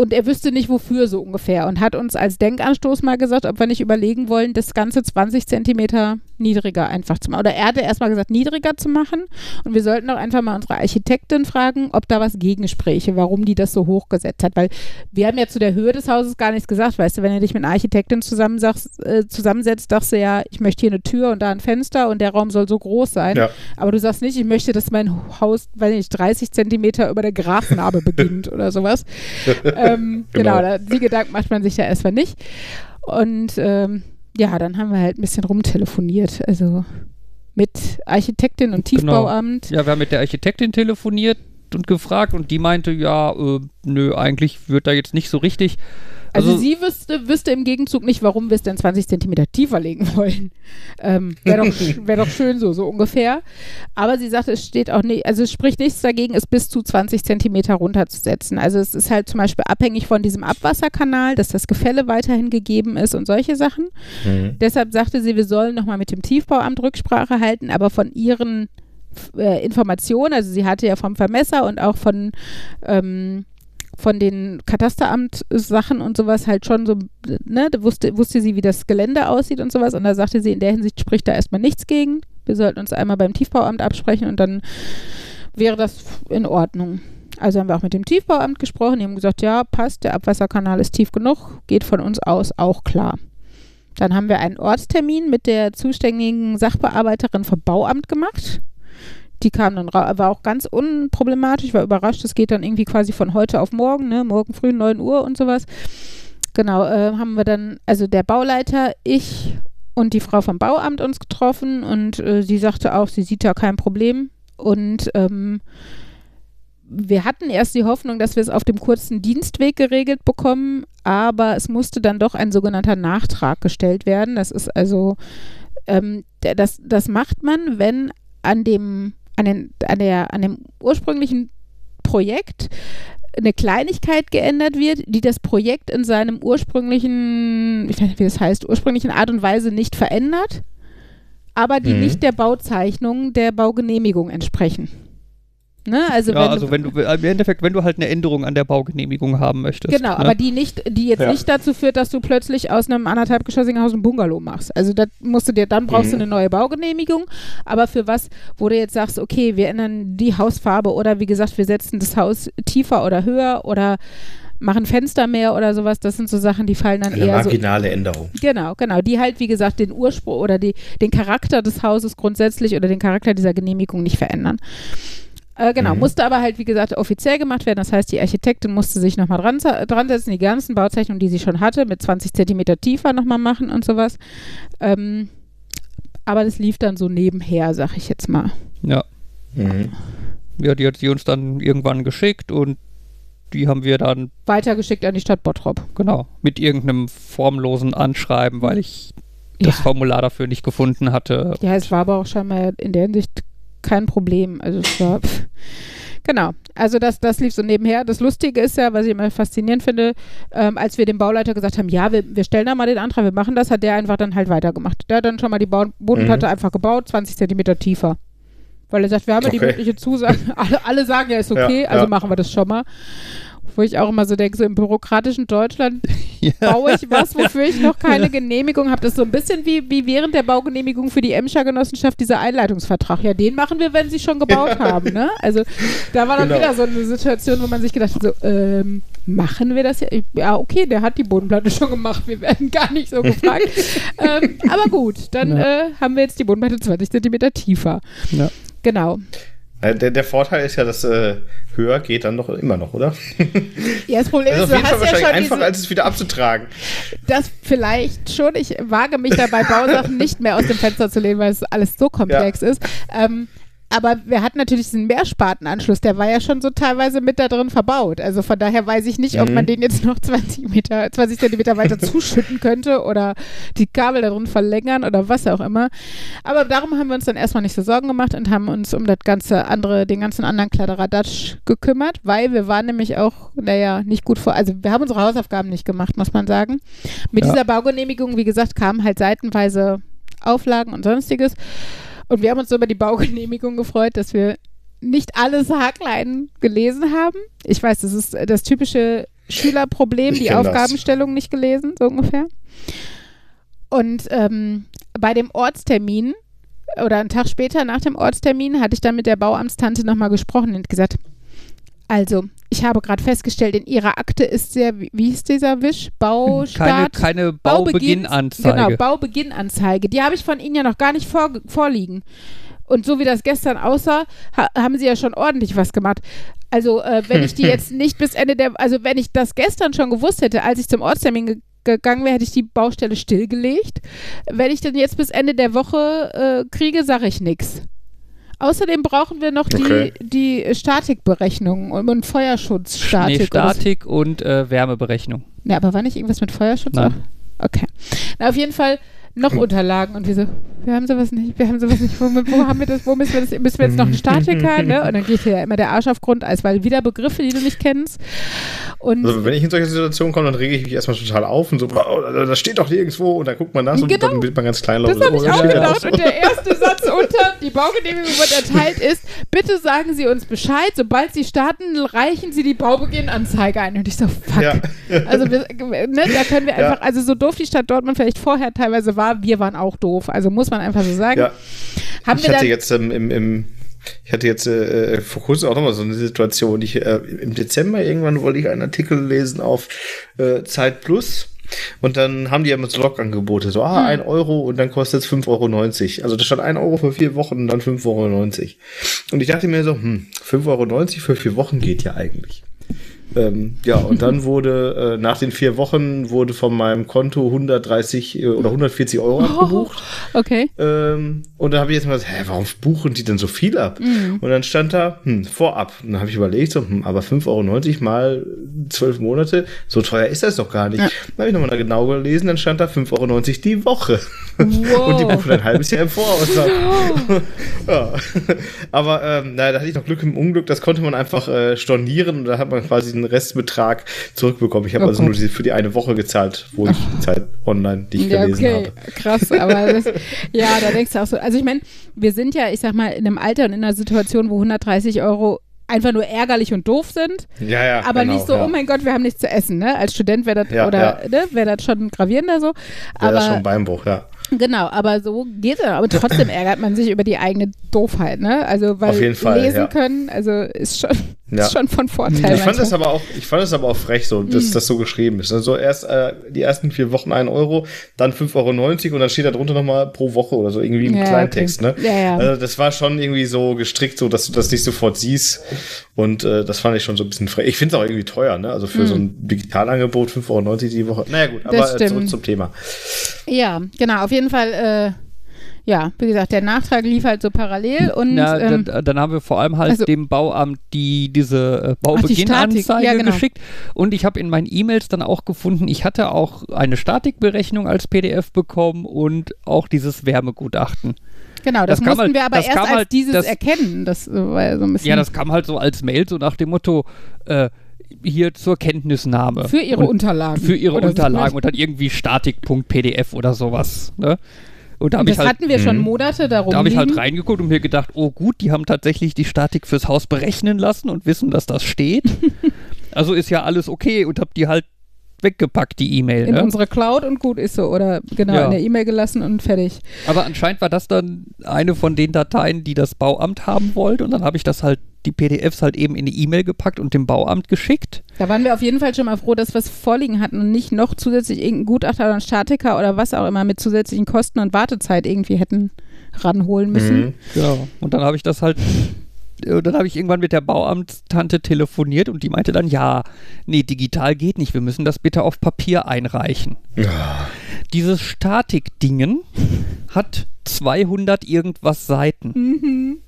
und er wüsste nicht wofür so ungefähr. Und hat uns als Denkanstoß mal gesagt, ob wir nicht überlegen wollen, das Ganze 20 Zentimeter niedriger einfach zu machen. Oder er hatte erstmal gesagt, niedriger zu machen und wir sollten doch einfach mal unsere Architektin fragen, ob da was gegenspräche, warum die das so hoch gesetzt hat. Weil wir haben ja zu der Höhe des Hauses gar nichts gesagt, weißt du, wenn du dich mit einer Architektin äh, zusammensetzt, sagst du ja, ich möchte hier eine Tür und da ein Fenster und der Raum soll so groß sein. Ja. Aber du sagst nicht, ich möchte, dass mein Haus, weiß nicht, 30 Zentimeter über der Grasnarbe beginnt oder sowas. ähm, genau, Genau. da, die Gedanken macht man sich ja erstmal nicht. Und ähm, ja, dann haben wir halt ein bisschen rumtelefoniert. Also mit Architektin und Genau. Tiefbauamt. Ja, wir haben mit der Architektin telefoniert und gefragt und die meinte, ja, äh, nö, eigentlich wird da jetzt nicht so richtig. Also, Also, sie wüsste, wüsste im Gegenzug nicht, warum wir es denn 20 Zentimeter tiefer legen wollen. Ähm, Wäre doch, wär doch schön so, so ungefähr. Aber sie sagte, es steht auch nicht, also es spricht nichts dagegen, es bis zu 20 Zentimeter runterzusetzen. Also es ist halt zum Beispiel abhängig von diesem Abwasserkanal, dass das Gefälle weiterhin gegeben ist und solche Sachen. Mhm. Deshalb sagte sie, wir sollen nochmal mit dem Tiefbauamt Rücksprache halten, aber von ihren äh, Informationen, also sie hatte ja vom Vermesser und auch von, ähm, von den Katasteramt-Sachen und sowas halt schon so, ne, wusste, wusste sie, wie das Gelände aussieht und sowas und da sagte sie, in der Hinsicht spricht da erstmal nichts gegen. Wir sollten uns einmal beim Tiefbauamt absprechen und dann wäre das in Ordnung. Also haben wir auch mit dem Tiefbauamt gesprochen, die haben gesagt, ja, passt, der Abwasserkanal ist tief genug, geht von uns aus auch klar. Dann haben wir einen Ortstermin mit der zuständigen Sachbearbeiterin vom Bauamt gemacht. Die kam dann, ra- war auch ganz unproblematisch, war überrascht. Es geht dann irgendwie quasi von heute auf morgen, ne? morgen früh 9 Uhr und sowas. Genau, äh, haben wir dann, also der Bauleiter, ich und die Frau vom Bauamt uns getroffen und äh, sie sagte auch, sie sieht da kein Problem. Und ähm, wir hatten erst die Hoffnung, dass wir es auf dem kurzen Dienstweg geregelt bekommen, aber es musste dann doch ein sogenannter Nachtrag gestellt werden. Das ist also, ähm, das, das macht man, wenn an dem, an, den, an, der, an dem ursprünglichen Projekt eine Kleinigkeit geändert wird, die das Projekt in seinem ursprünglichen, ich weiß nicht, wie das heißt, ursprünglichen Art und Weise nicht verändert, aber die Mhm. nicht der Bauzeichnung der Baugenehmigung entsprechen. Ne? Also, ja, wenn also wenn du im Endeffekt, wenn du halt eine Änderung an der Baugenehmigung haben möchtest. Genau, ne? aber die nicht, die jetzt Ja. nicht dazu führt, dass du plötzlich aus einem anderthalbgeschossigen Haus ein Bungalow machst. Also das musst du dir, dann brauchst du Mhm. eine neue Baugenehmigung. Aber für was, wo du jetzt sagst, okay, wir ändern die Hausfarbe oder wie gesagt, wir setzen das Haus tiefer oder höher oder machen Fenster mehr oder sowas, das sind so Sachen, die fallen dann Eine eher so. marginale Änderung. Genau, genau. Die halt, wie gesagt, den Ursprung oder die, den Charakter des Hauses grundsätzlich oder den Charakter dieser Genehmigung nicht verändern. Äh, genau, Mhm. musste aber halt, wie gesagt, offiziell gemacht werden. Das heißt, die Architektin musste sich nochmal dran, dran setzen, die ganzen Bauzeichnungen, die sie schon hatte, mit 20 Zentimeter tiefer nochmal machen und sowas. Ähm, aber das lief dann so nebenher, sag ich jetzt mal. Ja. Mhm. ja, die hat sie uns dann irgendwann geschickt und die haben wir dann, Weitergeschickt an die Stadt Bottrop. genau, mit irgendeinem formlosen Anschreiben, weil ich das Ja. Formular dafür nicht gefunden hatte. Ja, es war aber auch scheinbar in der Hinsicht kein Problem. Also es war. Pff. Genau, also das, das lief so nebenher. Das Lustige ist ja, was ich immer faszinierend finde, ähm, als wir dem Bauleiter gesagt haben, ja, wir, wir stellen da mal den Antrag, wir machen das, hat der einfach dann halt weitergemacht. Der hat dann schon mal die Bodenplatte Mhm. einfach gebaut, 20 Zentimeter tiefer. Weil er sagt, wir haben ja die Okay. mögliche Zusage, alle, alle sagen ja, ist okay, Ja, also ja. machen wir das schon mal. Wo ich auch immer so denke, so im bürokratischen Deutschland ja. baue ich was, wofür ich noch keine Genehmigung habe. Das ist so ein bisschen wie, wie während der Baugenehmigung für die Emscher Genossenschaft dieser Einleitungsvertrag. Ja, den machen wir, wenn sie schon gebaut haben. Ne? Also da war dann genau. wieder so eine Situation, wo man sich gedacht hat, so, ähm, machen wir das ja? Ja, okay, der hat die Bodenplatte schon gemacht. Wir werden gar nicht so gefragt. ähm, aber gut, dann ja. äh, haben wir jetzt die Bodenplatte 20 Zentimeter tiefer. Ja. Genau. Äh, der, der, Vorteil ist ja, dass äh, höher geht dann doch immer noch, oder? Ja, das Problem das ist, auf jeden Fall wahrscheinlich ja einfacher, als es wieder abzutragen. Das vielleicht schon. Ich wage mich dabei, Bausachen nicht mehr aus dem Fenster zu lehnen, weil es alles so komplex ja. ist. Ähm, aber wir hatten natürlich diesen Mehrspartenanschluss, der war ja schon so teilweise mit da drin verbaut. Also von daher weiß ich nicht, mhm. ob man den jetzt noch 20 Meter, 20 Zentimeter weiter zuschütten könnte oder die Kabel da drin verlängern oder was auch immer. Aber darum haben wir uns dann erstmal nicht so Sorgen gemacht und haben uns um das ganze andere, den ganzen anderen Kladderadatsch gekümmert, weil wir waren nämlich auch, naja, nicht gut vor, also wir haben unsere Hausaufgaben nicht gemacht, muss man sagen. Mit ja. dieser Baugenehmigung, wie gesagt, kamen halt seitenweise Auflagen und sonstiges. Und wir haben uns so über die Baugenehmigung gefreut, dass wir nicht alle Haarkleiden gelesen haben. Ich weiß, das ist das typische Schülerproblem, die Aufgabenstellung das. nicht gelesen, so ungefähr. Und ähm, bei dem Ortstermin oder einen Tag später nach dem Ortstermin hatte ich dann mit der Bauamtstante nochmal gesprochen und gesagt, also, ich habe gerade festgestellt, in Ihrer Akte ist sehr, wie hieß dieser Wisch? Baustart? Keine, keine Baubeginnanzeige. Genau, Baubeginnanzeige. Die habe ich von Ihnen ja noch gar nicht vor, vorliegen. Und so wie das gestern aussah, ha haben Sie ja schon ordentlich was gemacht. Also, äh, wenn ich die jetzt nicht bis Ende der, also wenn ich das gestern schon gewusst hätte, als ich zum Ortstermin ge gegangen wäre, hätte ich die Baustelle stillgelegt. Wenn ich den jetzt bis Ende der Woche äh, kriege, sage ich nichts. Außerdem brauchen wir noch okay. die, die Statikberechnung und, Feuerschutzstatik. Nee, Statik und äh, Wärmeberechnung. Ja, aber war nicht irgendwas mit Feuerschutz? Nein. Okay. Na, auf jeden Fall noch Unterlagen und wir so, wir haben sowas nicht, wir haben sowas nicht, wo, wo haben wir das, wo müssen wir das, müssen wir jetzt noch einen Statiker, ne? Und dann geht hier ja immer der Arsch auf Grundeis, weil wieder Begriffe, die du nicht kennst. Und also wenn ich in solche Situationen komme, dann rege ich mich erstmal total auf und so, oh, das steht doch nirgendwo und dann guckt man das genau. und dann wird man ganz klein. Das habe ich auch gedacht und der erste Satz unter die Baugenehmigung wird erteilt ist, bitte sagen Sie uns Bescheid, sobald Sie starten, reichen Sie die Baubeginnanzeige ein. Und ich so, fuck. Ja. Also wir, ne, da können wir einfach, ja. also so doof die Stadt Dortmund vielleicht vorher teilweise war, wir waren auch doof. Also muss man einfach so sagen. Ja. Haben ich hatte jetzt ähm, im, im ich hatte jetzt äh, äh, vor kurzem auch nochmal so eine Situation. Ich, äh, Im Dezember irgendwann wollte ich einen Artikel lesen auf äh, Zeit Plus. Und dann haben die ja immer so Log-Angebote, so, ah, hm. ein Euro und dann kostet es 5,90 Euro. Also das stand ein Euro für vier Wochen und dann 5,90 Euro. Und ich dachte mir so, hm, 5,90 Euro für vier Wochen geht ja eigentlich. Ähm, ja, und dann wurde äh, nach den vier Wochen wurde von meinem Konto 130 äh, oder 140 Euro abgebucht. Oh, okay. Ähm, und da habe ich jetzt mal gesagt, hä, warum buchen die denn so viel ab? Mhm. Und dann stand da, hm, vorab. Und dann habe ich überlegt, so, hm, aber 5,90 Euro mal zwölf Monate, so teuer ist das doch gar nicht. Ja. Dann habe ich nochmal genau gelesen, dann stand da 5,90 Euro die Woche. Wow. Und die buchen ein halbes Jahr im Voraus. ja. Aber ähm, na, da hatte ich noch Glück im Unglück, das konnte man einfach äh, stornieren und da hat man quasi den Restbetrag zurückbekommen. Ich habe oh, also nur die, für die eine Woche gezahlt, wo ich die Zeit online, die ich ja, gelesen okay. habe. Krass, aber das, ja, da denkst du auch so. Also ich meine, wir sind ja, ich sag mal, in einem Alter und in einer Situation, wo 130 Euro einfach nur ärgerlich und doof sind. Ja, ja. Aber genau, nicht so, ja. oh mein Gott, wir haben nichts zu essen, ne? Als Student wäre das, ja, oder, ja. ne, wäre das schon gravierender so. Aber, das schon Beinbruch, ja. Genau, aber so geht es. Aber trotzdem ärgert man sich über die eigene Doofheit, ne? Also, weil Auf jeden Fall, lesen können, also ist schon, ja. ist schon von Vorteil. Ich fand es aber auch, ich fand es aber auch frech, so, dass mm. das so geschrieben ist. Also erst äh, die ersten vier Wochen ein Euro, dann 5,90 Euro und dann steht da drunter nochmal pro Woche oder so irgendwie im ja, Kleintext, okay. ne? Ja, ja. Also das war schon irgendwie so gestrickt, so dass du das nicht sofort siehst. Und äh, das fand ich schon so ein bisschen frech. Ich finde es auch irgendwie teuer, ne? Also für mm. so ein Digitalangebot 5,90 Euro die Woche. Naja gut, aber äh, zurück zum Thema. Ja, genau, auf jeden Fall, äh, ja, wie gesagt, der Nachtrag lief halt so parallel und. Ja, ähm, dann, dann, haben wir vor allem halt also, dem Bauamt die, diese äh, Baubeginnanzeige ja, genau. geschickt und ich habe in meinen E-Mails dann auch gefunden, ich hatte auch eine Statikberechnung als PDF bekommen und auch dieses Wärmegutachten. Genau, das, das mussten halt, wir aber erst als halt, dieses das, erkennen. Das war so ein bisschen ja, das kam halt so als Mail, so nach dem Motto, äh, hier zur Kenntnisnahme. Für ihre und Unterlagen. Für ihre Unterlagen so. und dann irgendwie statik.pdf oder sowas. Ne? Und da Und habe ich das halt hatten wir schon Mhm. Monate darum. Da habe ich halt reingeguckt und mir gedacht, oh gut, die haben tatsächlich die Statik fürs Haus berechnen lassen und wissen, dass das steht. also ist ja alles okay und habe die halt weggepackt, die E-Mail. in Ne? unsere Cloud und gut ist so. Oder genau, Ja. in der E-Mail gelassen und fertig. Aber anscheinend war das dann eine von den Dateien, die das Bauamt haben wollte und dann habe ich das halt, die PDFs halt eben in die E-Mail gepackt und dem Bauamt geschickt. Da waren wir auf jeden Fall schon mal froh, dass wir es vorliegen hatten und nicht noch zusätzlich irgendeinen Gutachter oder einen Statiker oder was auch immer mit zusätzlichen Kosten und Wartezeit irgendwie hätten ranholen müssen. Mhm. Ja. Und dann habe ich das halt, dann habe ich irgendwann mit der Bauamtstante telefoniert und die meinte dann, ja, nee, digital geht nicht, wir müssen das bitte auf Papier einreichen. Ja. Dieses Statik-Dingen hat 200 irgendwas Seiten. Mhm.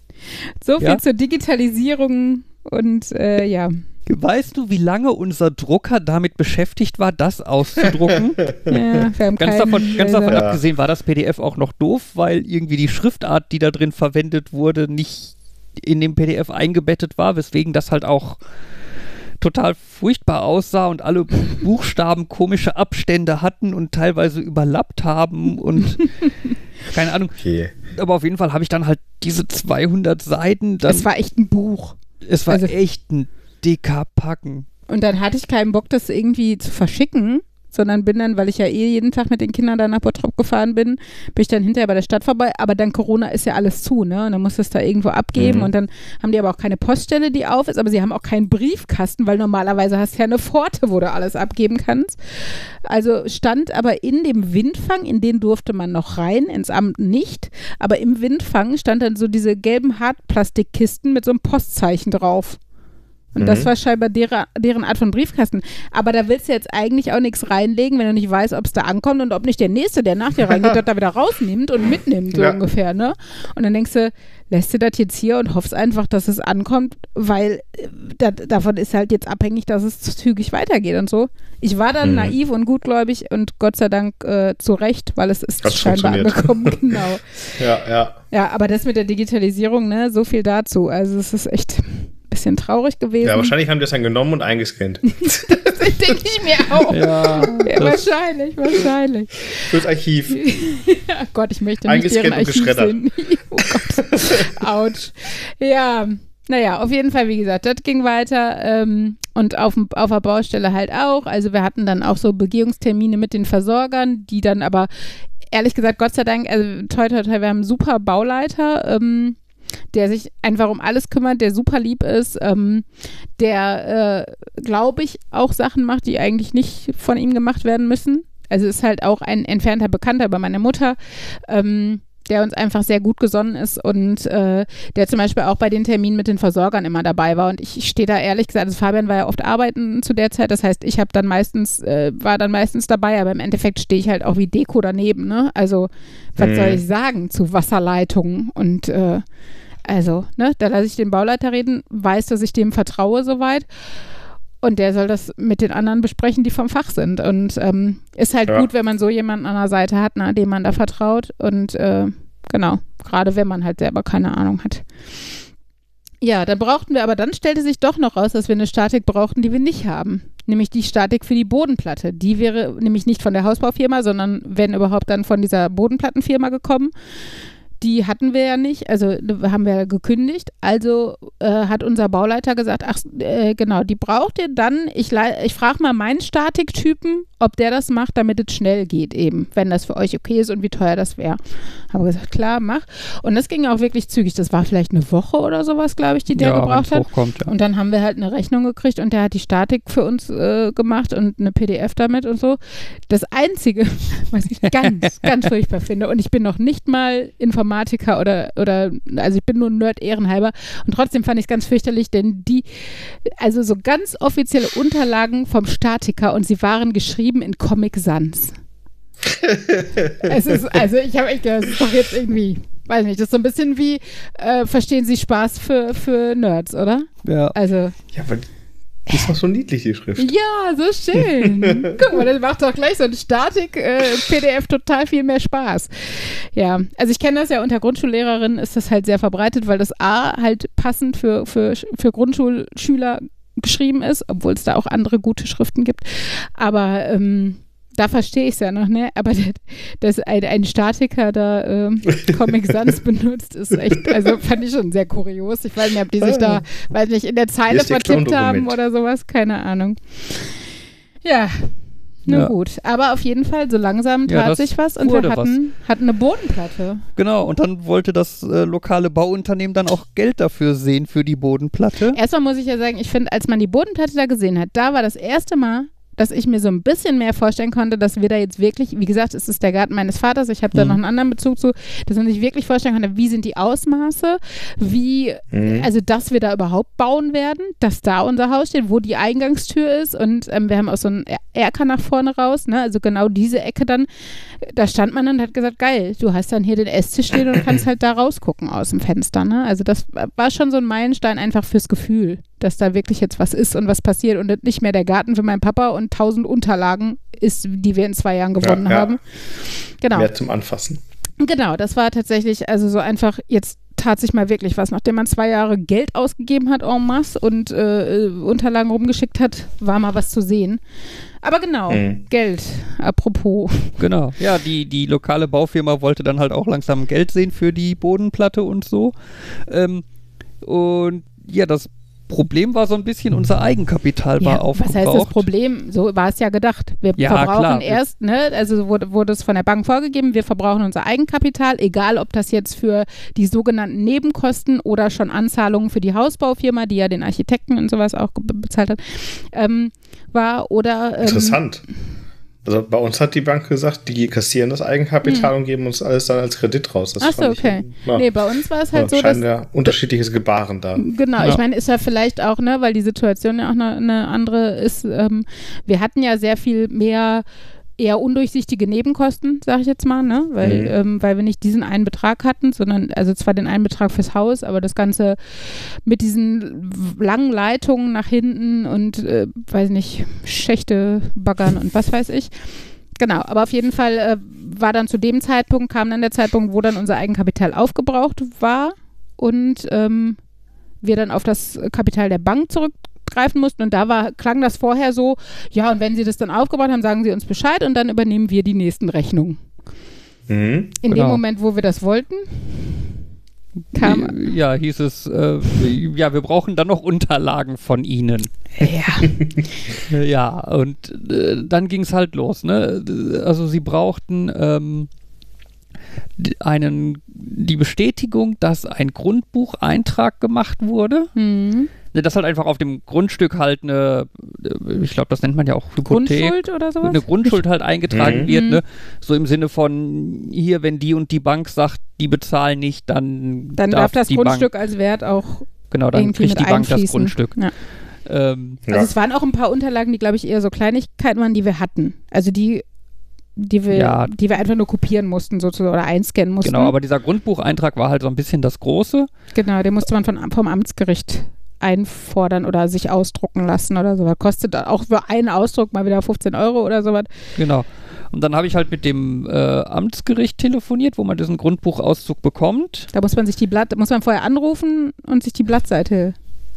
So viel Ja? zur Digitalisierung und äh, ja. Weißt du, wie lange unser Drucker damit beschäftigt war, das auszudrucken? ja wir haben Ganz davon, ganz davon. Ja. abgesehen war das PDF auch noch doof, weil irgendwie die Schriftart, die da drin verwendet wurde, nicht in dem PDF eingebettet war, weswegen das halt auch total furchtbar aussah und alle Buchstaben komische Abstände hatten und teilweise überlappt haben und keine Ahnung. Okay. Aber auf jeden Fall habe ich dann halt diese 200 Seiten, Das war echt ein Buch. es war also- echt ein dicker Packen. Und dann hatte ich keinen Bock, das irgendwie zu verschicken, sondern bin dann, weil ich ja eh jeden Tag mit den Kindern da nach Bottrop gefahren bin, bin ich dann hinterher bei der Stadt vorbei. Aber dann Corona ist ja alles zu, ne? Und dann musst du es da irgendwo abgeben Mhm. und dann haben die aber auch keine Poststelle, die auf ist, aber sie haben auch keinen Briefkasten, weil normalerweise hast du ja eine Pforte, wo du alles abgeben kannst. Also stand aber in dem Windfang, in den durfte man noch rein, ins Amt nicht, aber im Windfang stand dann so diese gelben Hartplastikkisten mit so einem Postzeichen drauf. Und das Mhm. war scheinbar deren, deren Art von Briefkasten. Aber da willst du jetzt eigentlich auch nichts reinlegen, wenn du nicht weißt, ob es da ankommt und ob nicht der Nächste, der nach dir reingeht, das da wieder rausnimmt und mitnimmt, so Ja. ungefähr, ne? Und dann denkst du, lässt du das jetzt hier und hoffst einfach, dass es ankommt, weil äh, da, davon ist halt jetzt abhängig, dass es zügig weitergeht und so. Ich war dann Mhm. naiv und gutgläubig und Gott sei Dank äh, zu Recht, weil es ist Hat's scheinbar angekommen, genau. Ja, ja. Ja, aber das mit der Digitalisierung, ne, so viel dazu. Also es ist echt bisschen traurig gewesen. Ja, wahrscheinlich haben die das dann genommen und eingescannt. Das denke ich mir auch. Ja, Ja, wahrscheinlich, wahrscheinlich. Fürs Archiv. Ja, Gott, ich möchte nicht deren Eingescannt und Archiv geschreddert. sehen. oh Gott. Autsch. Ja, naja, auf jeden Fall, wie gesagt, das ging weiter ähm, und auf, auf der Baustelle halt auch. Also wir hatten dann auch so Begehungstermine mit den Versorgern, die dann aber, ehrlich gesagt, Gott sei Dank, also toi, toi, toi, wir haben einen super Bauleiter, ähm, der sich einfach um alles kümmert, der super lieb ist, ähm, der, äh, glaube ich, auch Sachen macht, die eigentlich nicht von ihm gemacht werden müssen. Also ist halt auch ein entfernter Bekannter bei meiner Mutter, ähm, der uns einfach sehr gut gesonnen ist und äh, der zum Beispiel auch bei den Terminen mit den Versorgern immer dabei war. Und ich, stehe da ehrlich gesagt, also Fabian war ja oft arbeiten zu der Zeit, das heißt, ich habe dann meistens, äh, war dann meistens dabei, aber im Endeffekt stehe ich halt auch wie Deko daneben, ne? Also, was Mhm. soll ich sagen zu Wasserleitungen und äh, also, ne, da lasse ich den Bauleiter reden, weiß, dass ich dem vertraue soweit. Und der soll das mit den anderen besprechen, die vom Fach sind. Und ähm, ist halt Ja. gut, wenn man so jemanden an der Seite hat, ne, dem man da vertraut. Und äh, genau, gerade wenn man halt selber keine Ahnung hat. Ja, dann brauchten wir, aber dann stellte sich doch noch raus, dass wir eine Statik brauchten, die wir nicht haben. Nämlich die Statik für die Bodenplatte. Die wäre nämlich nicht von der Hausbaufirma, sondern wenn überhaupt dann von dieser Bodenplattenfirma gekommen. Die hatten wir ja nicht, also haben wir gekündigt. Also äh, hat unser Bauleiter gesagt, ach äh, genau, die braucht ihr dann. Ich, ich frage mal meinen Statiktypen, ob der das macht, damit es schnell geht eben, wenn das für euch okay ist und wie teuer das wäre. Habe gesagt, klar, mach. Und das ging auch wirklich zügig. Das war vielleicht eine Woche oder sowas, glaube ich, die der ja, gebraucht hat. hochkommt, ja. Und dann haben wir halt eine Rechnung gekriegt und der hat die Statik für uns äh, gemacht und eine PDF damit und so. Das Einzige, was ich ganz, ganz furchtbar finde, und ich bin noch nicht mal Informatiker oder, oder also ich bin nur ein Nerd ehrenhalber und trotzdem fand ich es ganz fürchterlich, denn die, also so ganz offizielle Unterlagen vom Statiker und sie waren geschrieben in Comic Sans. es ist, also ich habe echt das ist doch jetzt irgendwie, weiß nicht, das ist so ein bisschen wie, äh, verstehen Sie Spaß für, für Nerds, oder? ja. Also, Ja, aber die ist doch so niedlich, die Schrift. ja, so schön. Guck mal, das macht doch gleich so ein Statik-PDF total viel mehr Spaß. Ja, also ich kenne das ja unter Grundschullehrerinnen ist das halt sehr verbreitet, weil das A halt passend für, für, für Grundschulschüler geschrieben ist, obwohl es da auch andere gute Schriften gibt. Aber ähm, da verstehe ich es ja noch, ne? Aber dass ein, ein Statiker da ähm, Comic Sans benutzt, ist echt, also fand ich schon sehr kurios. Ich weiß nicht, ob die sich da, weiß nicht, in der Zeile vertippt haben oder sowas, keine Ahnung. Ja, na ja. gut, aber auf jeden Fall, so langsam tat ja, sich was und wir hatten, was. hatten eine Bodenplatte. Genau, und dann wollte das äh, lokale Bauunternehmen dann auch Geld dafür sehen für die Bodenplatte. Erstmal muss ich ja sagen, ich finde, als man die Bodenplatte da gesehen hat, da war das erste Mal, dass ich mir so ein bisschen mehr vorstellen konnte, dass wir da jetzt wirklich, wie gesagt, es ist der Garten meines Vaters, ich habe da mhm. noch einen anderen Bezug zu, dass man sich wirklich vorstellen konnte, wie sind die Ausmaße, wie, mhm. also dass wir da überhaupt bauen werden, dass da unser Haus steht, wo die Eingangstür ist und ähm, wir haben auch so einen Erker nach vorne raus, ne? also genau diese Ecke dann, da stand man und hat gesagt, geil, du hast dann hier den Esstisch stehen und kannst halt da rausgucken aus dem Fenster, ne? also das war schon so ein Meilenstein einfach fürs Gefühl dass da wirklich jetzt was ist und was passiert und nicht mehr der Garten für meinen Papa und tausend Unterlagen ist, die wir in zwei Jahren gewonnen ja, ja. haben. Genau. Mehr zum Anfassen. Genau, das war tatsächlich also so einfach jetzt tat sich mal wirklich was. Nachdem man zwei Jahre Geld ausgegeben hat en masse und äh, Unterlagen rumgeschickt hat, war mal was zu sehen. Aber genau, mhm. Geld, apropos. Genau, ja, die, die lokale Baufirma wollte dann halt auch langsam Geld sehen für die Bodenplatte und so. Ähm, und ja, das Problem war so ein bisschen, unser Eigenkapital ja, war aufgebraucht. Was heißt das Problem? So war es ja gedacht. Wir ja, verbrauchen klar. erst, ne, also wurde, wurde es von der Bank vorgegeben, wir verbrauchen unser Eigenkapital, egal ob das jetzt für die sogenannten Nebenkosten oder schon Anzahlungen für die Hausbaufirma, die ja den Architekten und sowas auch bezahlt hat, ähm, war oder. Ähm, Interessant. Also bei uns hat die Bank gesagt, die kassieren das Eigenkapital hm. und geben uns alles dann als Kredit raus. Das Achso, okay. Ich, na, nee, bei uns war es halt so, dass... ja unterschiedliches Gebaren da. Genau, ja. ich meine, ist ja vielleicht auch, ne, weil die Situation ja auch eine, eine andere ist. Ähm, wir hatten ja sehr viel mehr eher undurchsichtige Nebenkosten, sage ich jetzt mal, ne? weil, mhm. ähm, weil wir nicht diesen einen Betrag hatten, sondern also zwar den einen Betrag fürs Haus, aber das Ganze mit diesen langen Leitungen nach hinten und äh, weiß nicht, Schächte baggern und was weiß ich. Genau, aber auf jeden Fall äh, war dann zu dem Zeitpunkt, kam dann der Zeitpunkt, wo dann unser Eigenkapital aufgebraucht war und ähm, wir dann auf das Kapital der Bank zurück greifen mussten. Und da war, klang das vorher so, ja, und wenn Sie das dann aufgebaut haben, sagen Sie uns Bescheid und dann übernehmen wir die nächsten Rechnungen. Mhm, In genau. dem Moment, wo wir das wollten, kam. Ja, hieß es, äh, ja, wir brauchen dann noch Unterlagen von Ihnen. Ja. ja, und äh, dann ging es halt los, ne? Also sie brauchten ähm, einen, die Bestätigung, dass ein Grundbucheintrag gemacht wurde. Mhm. Ne, dass halt einfach auf dem Grundstück halt eine, äh, ich glaube, das nennt man ja auch Hypothek, Grundschuld oder sowas? Eine Grundschuld halt eingetragen mhm. wird, ne? Mhm. So im Sinne von, hier, wenn die und die Bank sagt, die bezahlen nicht, dann Dann darf, darf das Grundstück Bank, als Wert auch Genau, dann kriegt die Bank das Grundstück. Ja. Ähm, also ja. es waren auch ein paar Unterlagen, die, glaube ich, eher so Kleinigkeiten waren, die wir hatten. Also die die wir, ja. die wir einfach nur kopieren mussten sozusagen oder einscannen mussten. Genau, aber dieser Grundbucheintrag war halt so ein bisschen das Große. Genau, den musste man von, vom Amtsgericht einfordern oder sich ausdrucken lassen oder so. Das kostet auch für einen Ausdruck mal wieder 15 Euro oder sowas. Genau. Und dann habe ich halt mit dem äh, Amtsgericht telefoniert, wo man diesen Grundbuchauszug bekommt. Da muss man sich die Blatt, muss man vorher anrufen und sich die Blattseite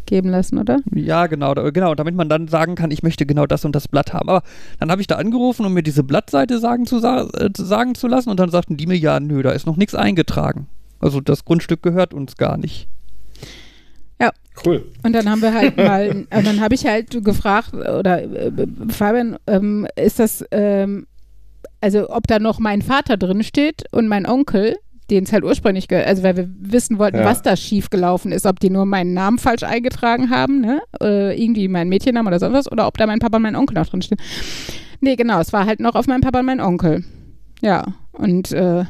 geben lassen, oder? Ja, genau, da, genau, damit man dann sagen kann, ich möchte genau das und das Blatt haben. Aber dann habe ich da angerufen, um mir diese Blattseite sagen zu, äh, sagen zu lassen und dann sagten die mir, ja, nö, da ist noch nichts eingetragen. Also das Grundstück gehört uns gar nicht. Ja. Cool. Und dann haben wir halt mal, und dann habe ich halt gefragt, oder äh, Fabian, ähm, ist das, ähm, also ob da noch mein Vater drin steht und mein Onkel, den es halt ursprünglich, also weil wir wissen wollten, ja. was da schiefgelaufen ist, ob die nur meinen Namen falsch eingetragen haben, ne? Äh, irgendwie meinen Mädchennamen oder sonst was, oder ob da mein Papa und mein Onkel noch drin stehen. Nee, genau, es war halt noch auf meinen Papa und meinen Onkel. Ja, und äh,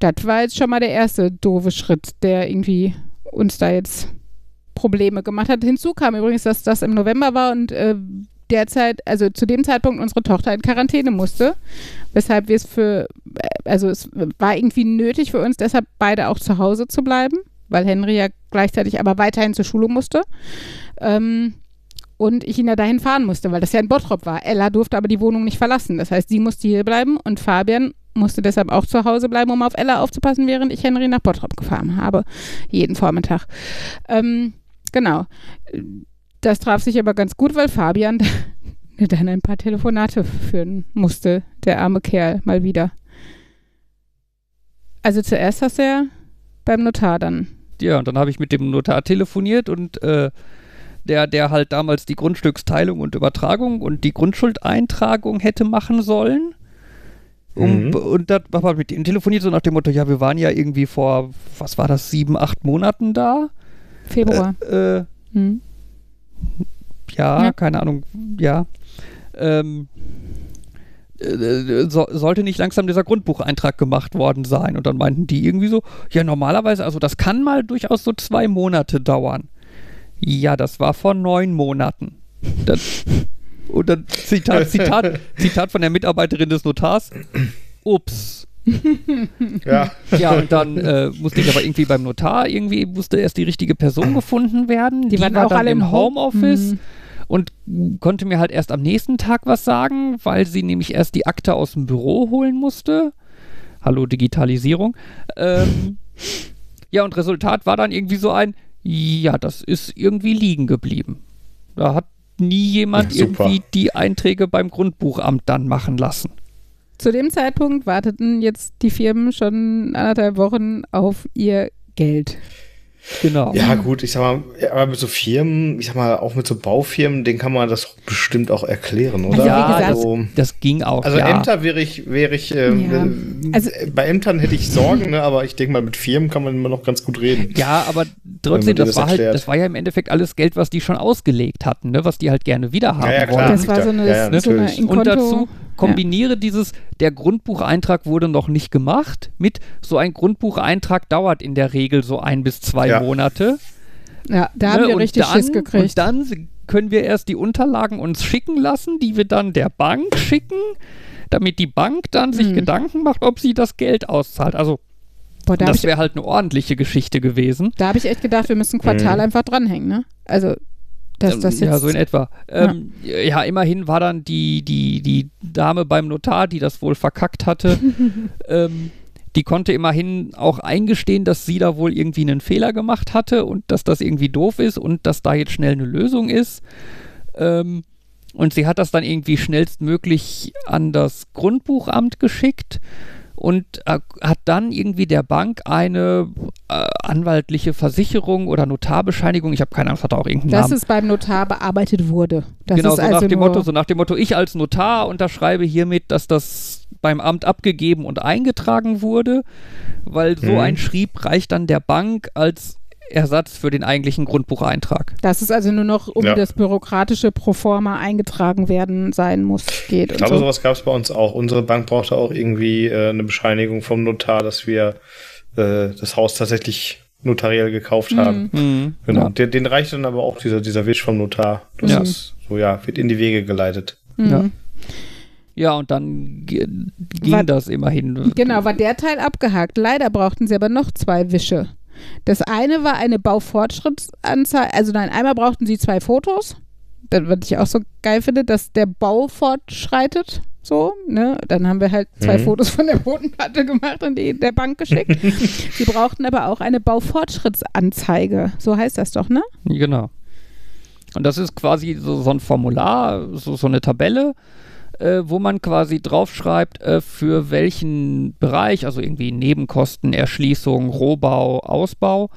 das war jetzt schon mal der erste doofe Schritt, der irgendwie uns da jetzt Probleme gemacht hat. Hinzu kam übrigens, dass das im November war und äh, derzeit, also zu dem Zeitpunkt unsere Tochter in Quarantäne musste, weshalb wir es für, äh, also es war irgendwie nötig für uns, deshalb beide auch zu Hause zu bleiben, weil Henry ja gleichzeitig aber weiterhin zur Schule musste. Ähm, und ich ihn ja dahin fahren musste, weil das ja in Bottrop war. Ella durfte aber die Wohnung nicht verlassen. Das heißt, sie musste hier bleiben und Fabian musste deshalb auch zu Hause bleiben, um auf Ella aufzupassen, während ich Henry nach Bottrop gefahren habe. Jeden Vormittag. Ähm, Genau. Das traf sich aber ganz gut, weil Fabian dann ein paar Telefonate führen musste, der arme Kerl, mal wieder. Also zuerst hast du ja beim Notar dann. Ja, und dann habe ich mit dem Notar telefoniert und äh, der, der halt damals die Grundstücksteilung und Übertragung und die Grundschuldeintragung hätte machen sollen. Um, Mhm. Und da habe ich mit ihm telefoniert, so nach dem Motto, ja, wir waren ja irgendwie vor, was war das, sieben, acht Monaten da. Februar. Äh, äh, Hm. ja, Ja. keine Ahnung, ja. Ähm, äh, so, sollte nicht langsam dieser Grundbucheintrag gemacht worden sein. Und dann meinten die irgendwie so, ja, normalerweise, also das kann mal durchaus so zwei Monate dauern. Ja, das war vor neun Monaten. Das, und dann Zitat, Zitat, Zitat von der Mitarbeiterin des Notars. Ups. Ja. Ja, und dann äh, musste ich aber irgendwie beim Notar, irgendwie musste erst die richtige Person gefunden werden. Die, waren war auch alle im im Home- Homeoffice Hm. und konnte mir halt erst am nächsten Tag was sagen, weil sie nämlich erst die Akte aus dem Büro holen musste. Hallo Digitalisierung. Ähm, ja, und Resultat war dann irgendwie so ein, ja, das ist irgendwie liegen geblieben. Da hat nie jemand Ja, irgendwie die Einträge beim Grundbuchamt dann machen lassen. Zu dem Zeitpunkt warteten jetzt die Firmen schon anderthalb Wochen auf ihr Geld. Genau. Ja, gut, ich sag mal, ja, aber mit so Firmen, ich sag mal, auch mit so Baufirmen, denen kann man das bestimmt auch erklären, oder? Also, ja, gesagt, also, das ging auch. also ja. Ämter wäre ich, wäre ich, ähm, Ja. äh, Also- bei Ämtern hätte ich Sorgen, ne, aber ich denke mal, mit Firmen kann man immer noch ganz gut reden. Ja, aber trotzdem, das das war halt, erklärt. das war ja im Endeffekt alles Geld, was die schon ausgelegt hatten, ne? was die halt gerne wieder haben Ja, ja, klar. wollen. Das war so eine, Ja, ja, so eine. Und dazu kombiniere dieses, der Grundbucheintrag wurde noch nicht gemacht, mit so ein Grundbucheintrag dauert in der Regel so ein bis zwei Ja. Monate. Ja, da haben ne? wir richtig dann, Schiss gekriegt. Und dann können wir erst die Unterlagen uns schicken lassen, die wir dann der Bank schicken, damit die Bank dann sich Mhm. Gedanken macht, ob sie das Geld auszahlt. Also Boah, da habe das ich, wäre halt eine ordentliche Geschichte gewesen. da hab ich echt gedacht, wir müssen ein Quartal Mhm. einfach dranhängen, ne? Also, dass das jetzt. ja, so in etwa. Ähm, ja. immerhin war dann die, die, die Dame beim Notar, die das wohl verkackt hatte, ähm, die konnte immerhin auch eingestehen, dass sie da wohl irgendwie einen Fehler gemacht hatte und dass das irgendwie doof ist und dass da jetzt schnell eine Lösung ist. Ähm, und sie hat das dann irgendwie schnellstmöglich an das Grundbuchamt geschickt und äh, hat dann irgendwie der Bank eine äh, anwaltliche Versicherung oder Notarbescheinigung, ich habe keine Ahnung, es hat auch irgendeinen dass Namen. es beim Notar bearbeitet wurde. Das genau, ist so also nach dem Motto, so nach dem Motto, ich als Notar unterschreibe hiermit, dass das beim Amt abgegeben und eingetragen wurde, weil so Mhm. ein Schrieb reicht dann der Bank als Ersatz für den eigentlichen Grundbucheintrag. dass es also nur noch um Ja. das bürokratische Proforma eingetragen werden sein muss, geht. Ich und glaube, so. sowas gab es bei uns auch. Unsere Bank brauchte auch irgendwie äh, eine Bescheinigung vom Notar, dass wir äh, das Haus tatsächlich notariell gekauft haben. Mhm. Genau. Ja. Den, den reicht dann aber auch dieser, dieser Wisch vom Notar. Das Ja. ist so, ja, wird in die Wege geleitet. Mhm. Ja. ja, und dann ging War- das immerhin. Genau, war der Teil abgehakt. Leider brauchten sie aber noch zwei Wische. Das eine war eine Baufortschrittsanzeige, also nein, einmal brauchten sie zwei Fotos, das, was ich auch so geil finde, dass der Bau fortschreitet, so, ne? Dann haben wir halt zwei Mhm. Fotos von der Bodenplatte gemacht und die der Bank geschickt. sie brauchten aber auch eine Baufortschrittsanzeige, so heißt das doch, ne? Genau. Und das ist quasi so, so ein Formular, so, so eine Tabelle, äh, wo man quasi draufschreibt, äh, für welchen Bereich, also irgendwie Nebenkosten, Erschließung, Rohbau, Ausbau,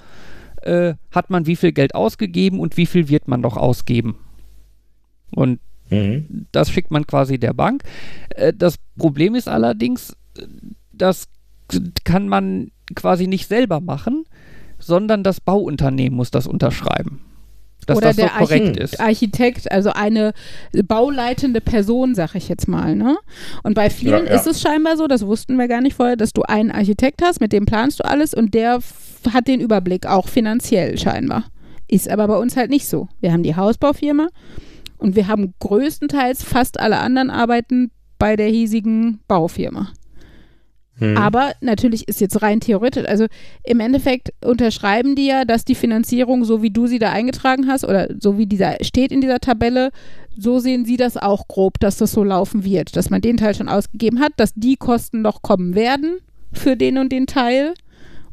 äh, hat man wie viel Geld ausgegeben und wie viel wird man noch ausgeben. Und Mhm. das schickt man quasi der Bank. Äh, Das Problem ist allerdings, das kann man quasi nicht selber machen, sondern das Bauunternehmen muss das unterschreiben. Dass Oder das so der korrekt Archi- ist. Architekt, also eine bauleitende Person, sag ich jetzt mal. Ne? Und bei vielen Ja, ja. ist es scheinbar so, das wussten wir gar nicht vorher, dass du einen Architekt hast, mit dem planst du alles und der hat den Überblick, auch finanziell scheinbar. Ist aber bei uns halt nicht so. Wir haben die Hausbaufirma und wir haben größtenteils fast alle anderen Arbeiten bei der hiesigen Baufirma. Mhm. Aber natürlich ist jetzt rein theoretisch, also im Endeffekt unterschreiben die ja, dass die Finanzierung, so wie du sie da eingetragen hast oder so wie dieser steht in dieser Tabelle, so sehen sie das auch grob, dass das so laufen wird, dass man den Teil schon ausgegeben hat, dass die Kosten noch kommen werden für den und den Teil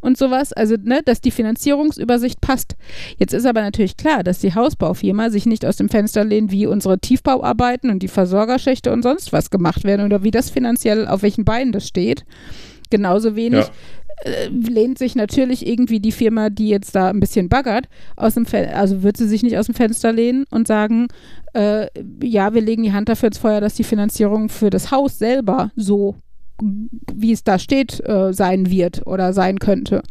und sowas. Also, ne, dass die Finanzierungsübersicht passt. Jetzt ist aber natürlich klar, dass die Hausbaufirma sich nicht aus dem Fenster lehnt, wie unsere Tiefbauarbeiten und die Versorgerschächte und sonst was gemacht werden oder wie das finanziell, auf welchen Beinen das steht. Genauso wenig Ja. äh, lehnt sich natürlich irgendwie die Firma, die jetzt da ein bisschen baggert, aus dem Fen also wird sie sich nicht aus dem Fenster lehnen und sagen, äh, ja, wir legen die Hand dafür ins Feuer, dass die Finanzierung für das Haus selber so, wie es da steht, äh, sein wird oder sein könnte.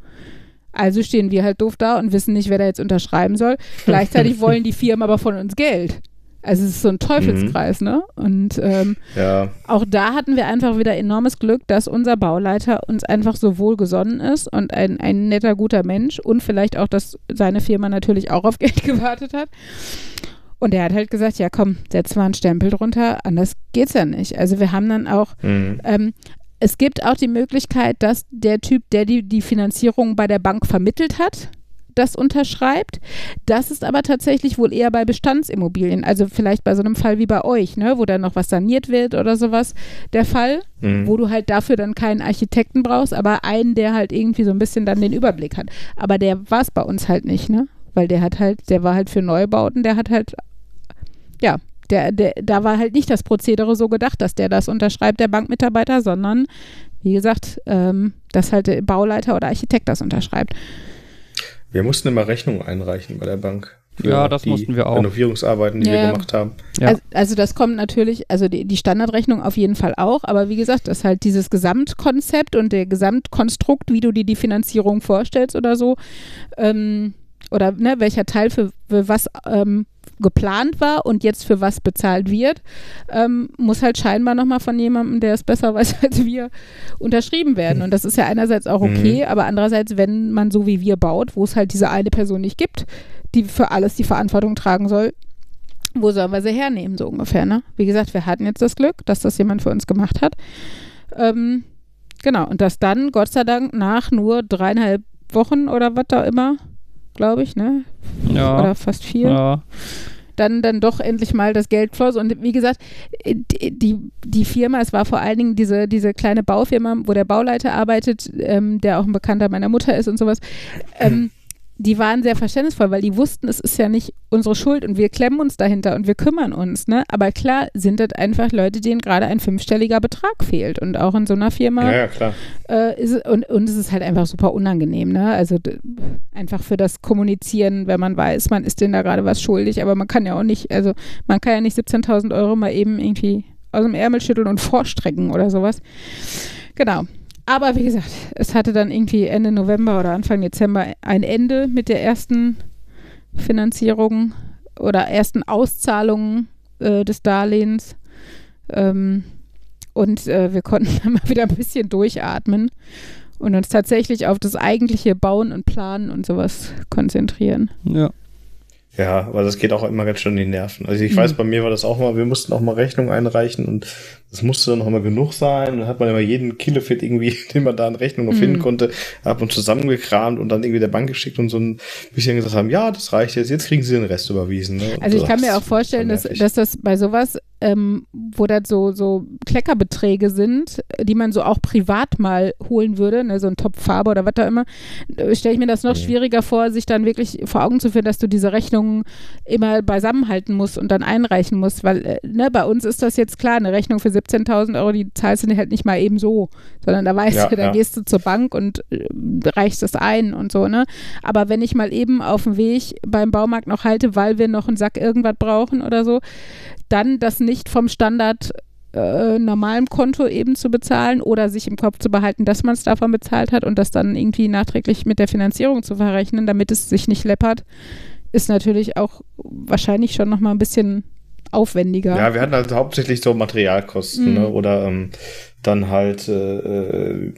Also stehen wir halt doof da und wissen nicht, wer da jetzt unterschreiben soll. Gleichzeitig wollen die Firmen aber von uns Geld. Also es ist so ein Teufelskreis, ne? Und ähm, Ja, auch da hatten wir einfach wieder enormes Glück, dass unser Bauleiter uns einfach so wohlgesonnen ist und ein, ein netter, guter Mensch und vielleicht auch, dass seine Firma natürlich auch auf Geld gewartet hat. Und er hat halt gesagt, ja komm, setz mal einen Stempel drunter, anders geht's ja nicht. Also wir haben dann auch, mhm. ähm, es gibt auch die Möglichkeit, dass der Typ, der die, die Finanzierung bei der Bank vermittelt hat, das unterschreibt. Das ist aber tatsächlich wohl eher bei Bestandsimmobilien, also vielleicht bei so einem Fall wie bei euch, ne, wo dann noch was saniert wird oder sowas, der Fall, Mhm. wo du halt dafür dann keinen Architekten brauchst, aber einen, der halt irgendwie so ein bisschen dann den Überblick hat. Aber der war es bei uns halt nicht, ne? Weil der hat halt, der war halt für Neubauten, der hat halt, ja, der, der, da war halt nicht das Prozedere so gedacht, dass der das unterschreibt, der Bankmitarbeiter, sondern wie gesagt, ähm, dass halt der Bauleiter oder Architekt das unterschreibt. Wir mussten immer Rechnungen einreichen bei der Bank. für Ja, das die mussten wir auch. Renovierungsarbeiten, die Ja. wir gemacht haben. Ja. Also, also das kommt natürlich, also die, die Standardrechnung auf jeden Fall auch, aber wie gesagt, das ist halt dieses Gesamtkonzept und der Gesamtkonstrukt, wie du dir die Finanzierung vorstellst oder so, ähm, oder ne, welcher Teil für, für was ähm, geplant war und jetzt für was bezahlt wird, ähm, muss halt scheinbar nochmal von jemandem, der es besser weiß als wir, unterschrieben werden. Und das ist ja einerseits auch okay, aber andererseits, wenn man so wie wir baut, wo es halt diese eine Person nicht gibt, die für alles die Verantwortung tragen soll, wo sollen wir sie hernehmen, so ungefähr, ne? Wie gesagt, wir hatten jetzt das Glück, dass das jemand für uns gemacht hat. Ähm, genau, und dass dann, Gott sei Dank, nach nur dreieinhalb Wochen oder was da immer, glaube ich, ne? Ja. Oder fast vier, ja. dann, dann doch endlich mal das Geld floss. Und wie gesagt, äh, die, die, die Firma, es war vor allen Dingen diese, diese kleine Baufirma, wo der Bauleiter arbeitet, ähm, der auch ein Bekannter meiner Mutter ist und sowas. Ähm, die waren sehr verständnisvoll, weil die wussten, es ist ja nicht unsere Schuld und wir klemmen uns dahinter und wir kümmern uns. Ne? Aber klar sind das einfach Leute, denen gerade ein fünfstelliger Betrag fehlt. Und auch in so einer Firma Ja, ja, klar. äh, ist, und, und es ist halt einfach super unangenehm, ne? Also einfach für das Kommunizieren, wenn man weiß, man ist denen da gerade was schuldig, aber man kann ja auch nicht, also man kann ja nicht 17.000 Euro mal eben irgendwie aus dem Ärmel schütteln und vorstrecken oder sowas. Genau. Aber wie gesagt, es hatte dann irgendwie Ende November oder Anfang Dezember ein Ende mit der ersten Finanzierung oder ersten Auszahlungen äh, des Darlehens. Ähm, und äh, wir konnten dann mal wieder ein bisschen durchatmen und uns tatsächlich auf das eigentliche Bauen und Planen und sowas konzentrieren. ja. Ja, aber das geht auch immer ganz schön in die Nerven. Also ich Mhm. weiß, bei mir war das auch mal, wir mussten auch mal Rechnungen einreichen und das musste dann auch immer genug sein. Und dann hat man immer jeden Kilofit irgendwie, den man da an Rechnung noch Mhm. finden konnte, hat man zusammengekramt und dann irgendwie der Bank geschickt und so ein bisschen gesagt haben, ja, das reicht jetzt, jetzt kriegen sie den Rest überwiesen. Ne? Und Also ich kann mir auch vorstellen, dass, dass das bei sowas, ähm, wo das so, so Kleckerbeträge sind, die man so auch privat mal holen würde, ne, so ein Topf Farbe oder was da immer, äh, stelle ich mir das noch Mhm. schwieriger vor, sich dann wirklich vor Augen zu führen, dass du diese Rechnungen immer beisammenhalten musst und dann einreichen musst, weil äh, ne, bei uns ist das jetzt klar, eine Rechnung für 17.000 Euro, die zahlst du halt nicht mal eben so, sondern da weißt Ja, du, da ja. gehst du zur Bank und äh, reichst es ein und so, ne? Aber wenn ich mal eben auf dem Weg beim Baumarkt noch halte, weil wir noch einen Sack irgendwas brauchen oder so, dann das nicht vom Standard äh, normalem Konto eben zu bezahlen oder sich im Kopf zu behalten, dass man es davon bezahlt hat und das dann irgendwie nachträglich mit der Finanzierung zu verrechnen, damit es sich nicht läppert, ist natürlich auch wahrscheinlich schon nochmal ein bisschen aufwendiger. Ja, wir hatten halt hauptsächlich so Materialkosten, Mhm. ne? Oder ähm, dann halt äh, äh,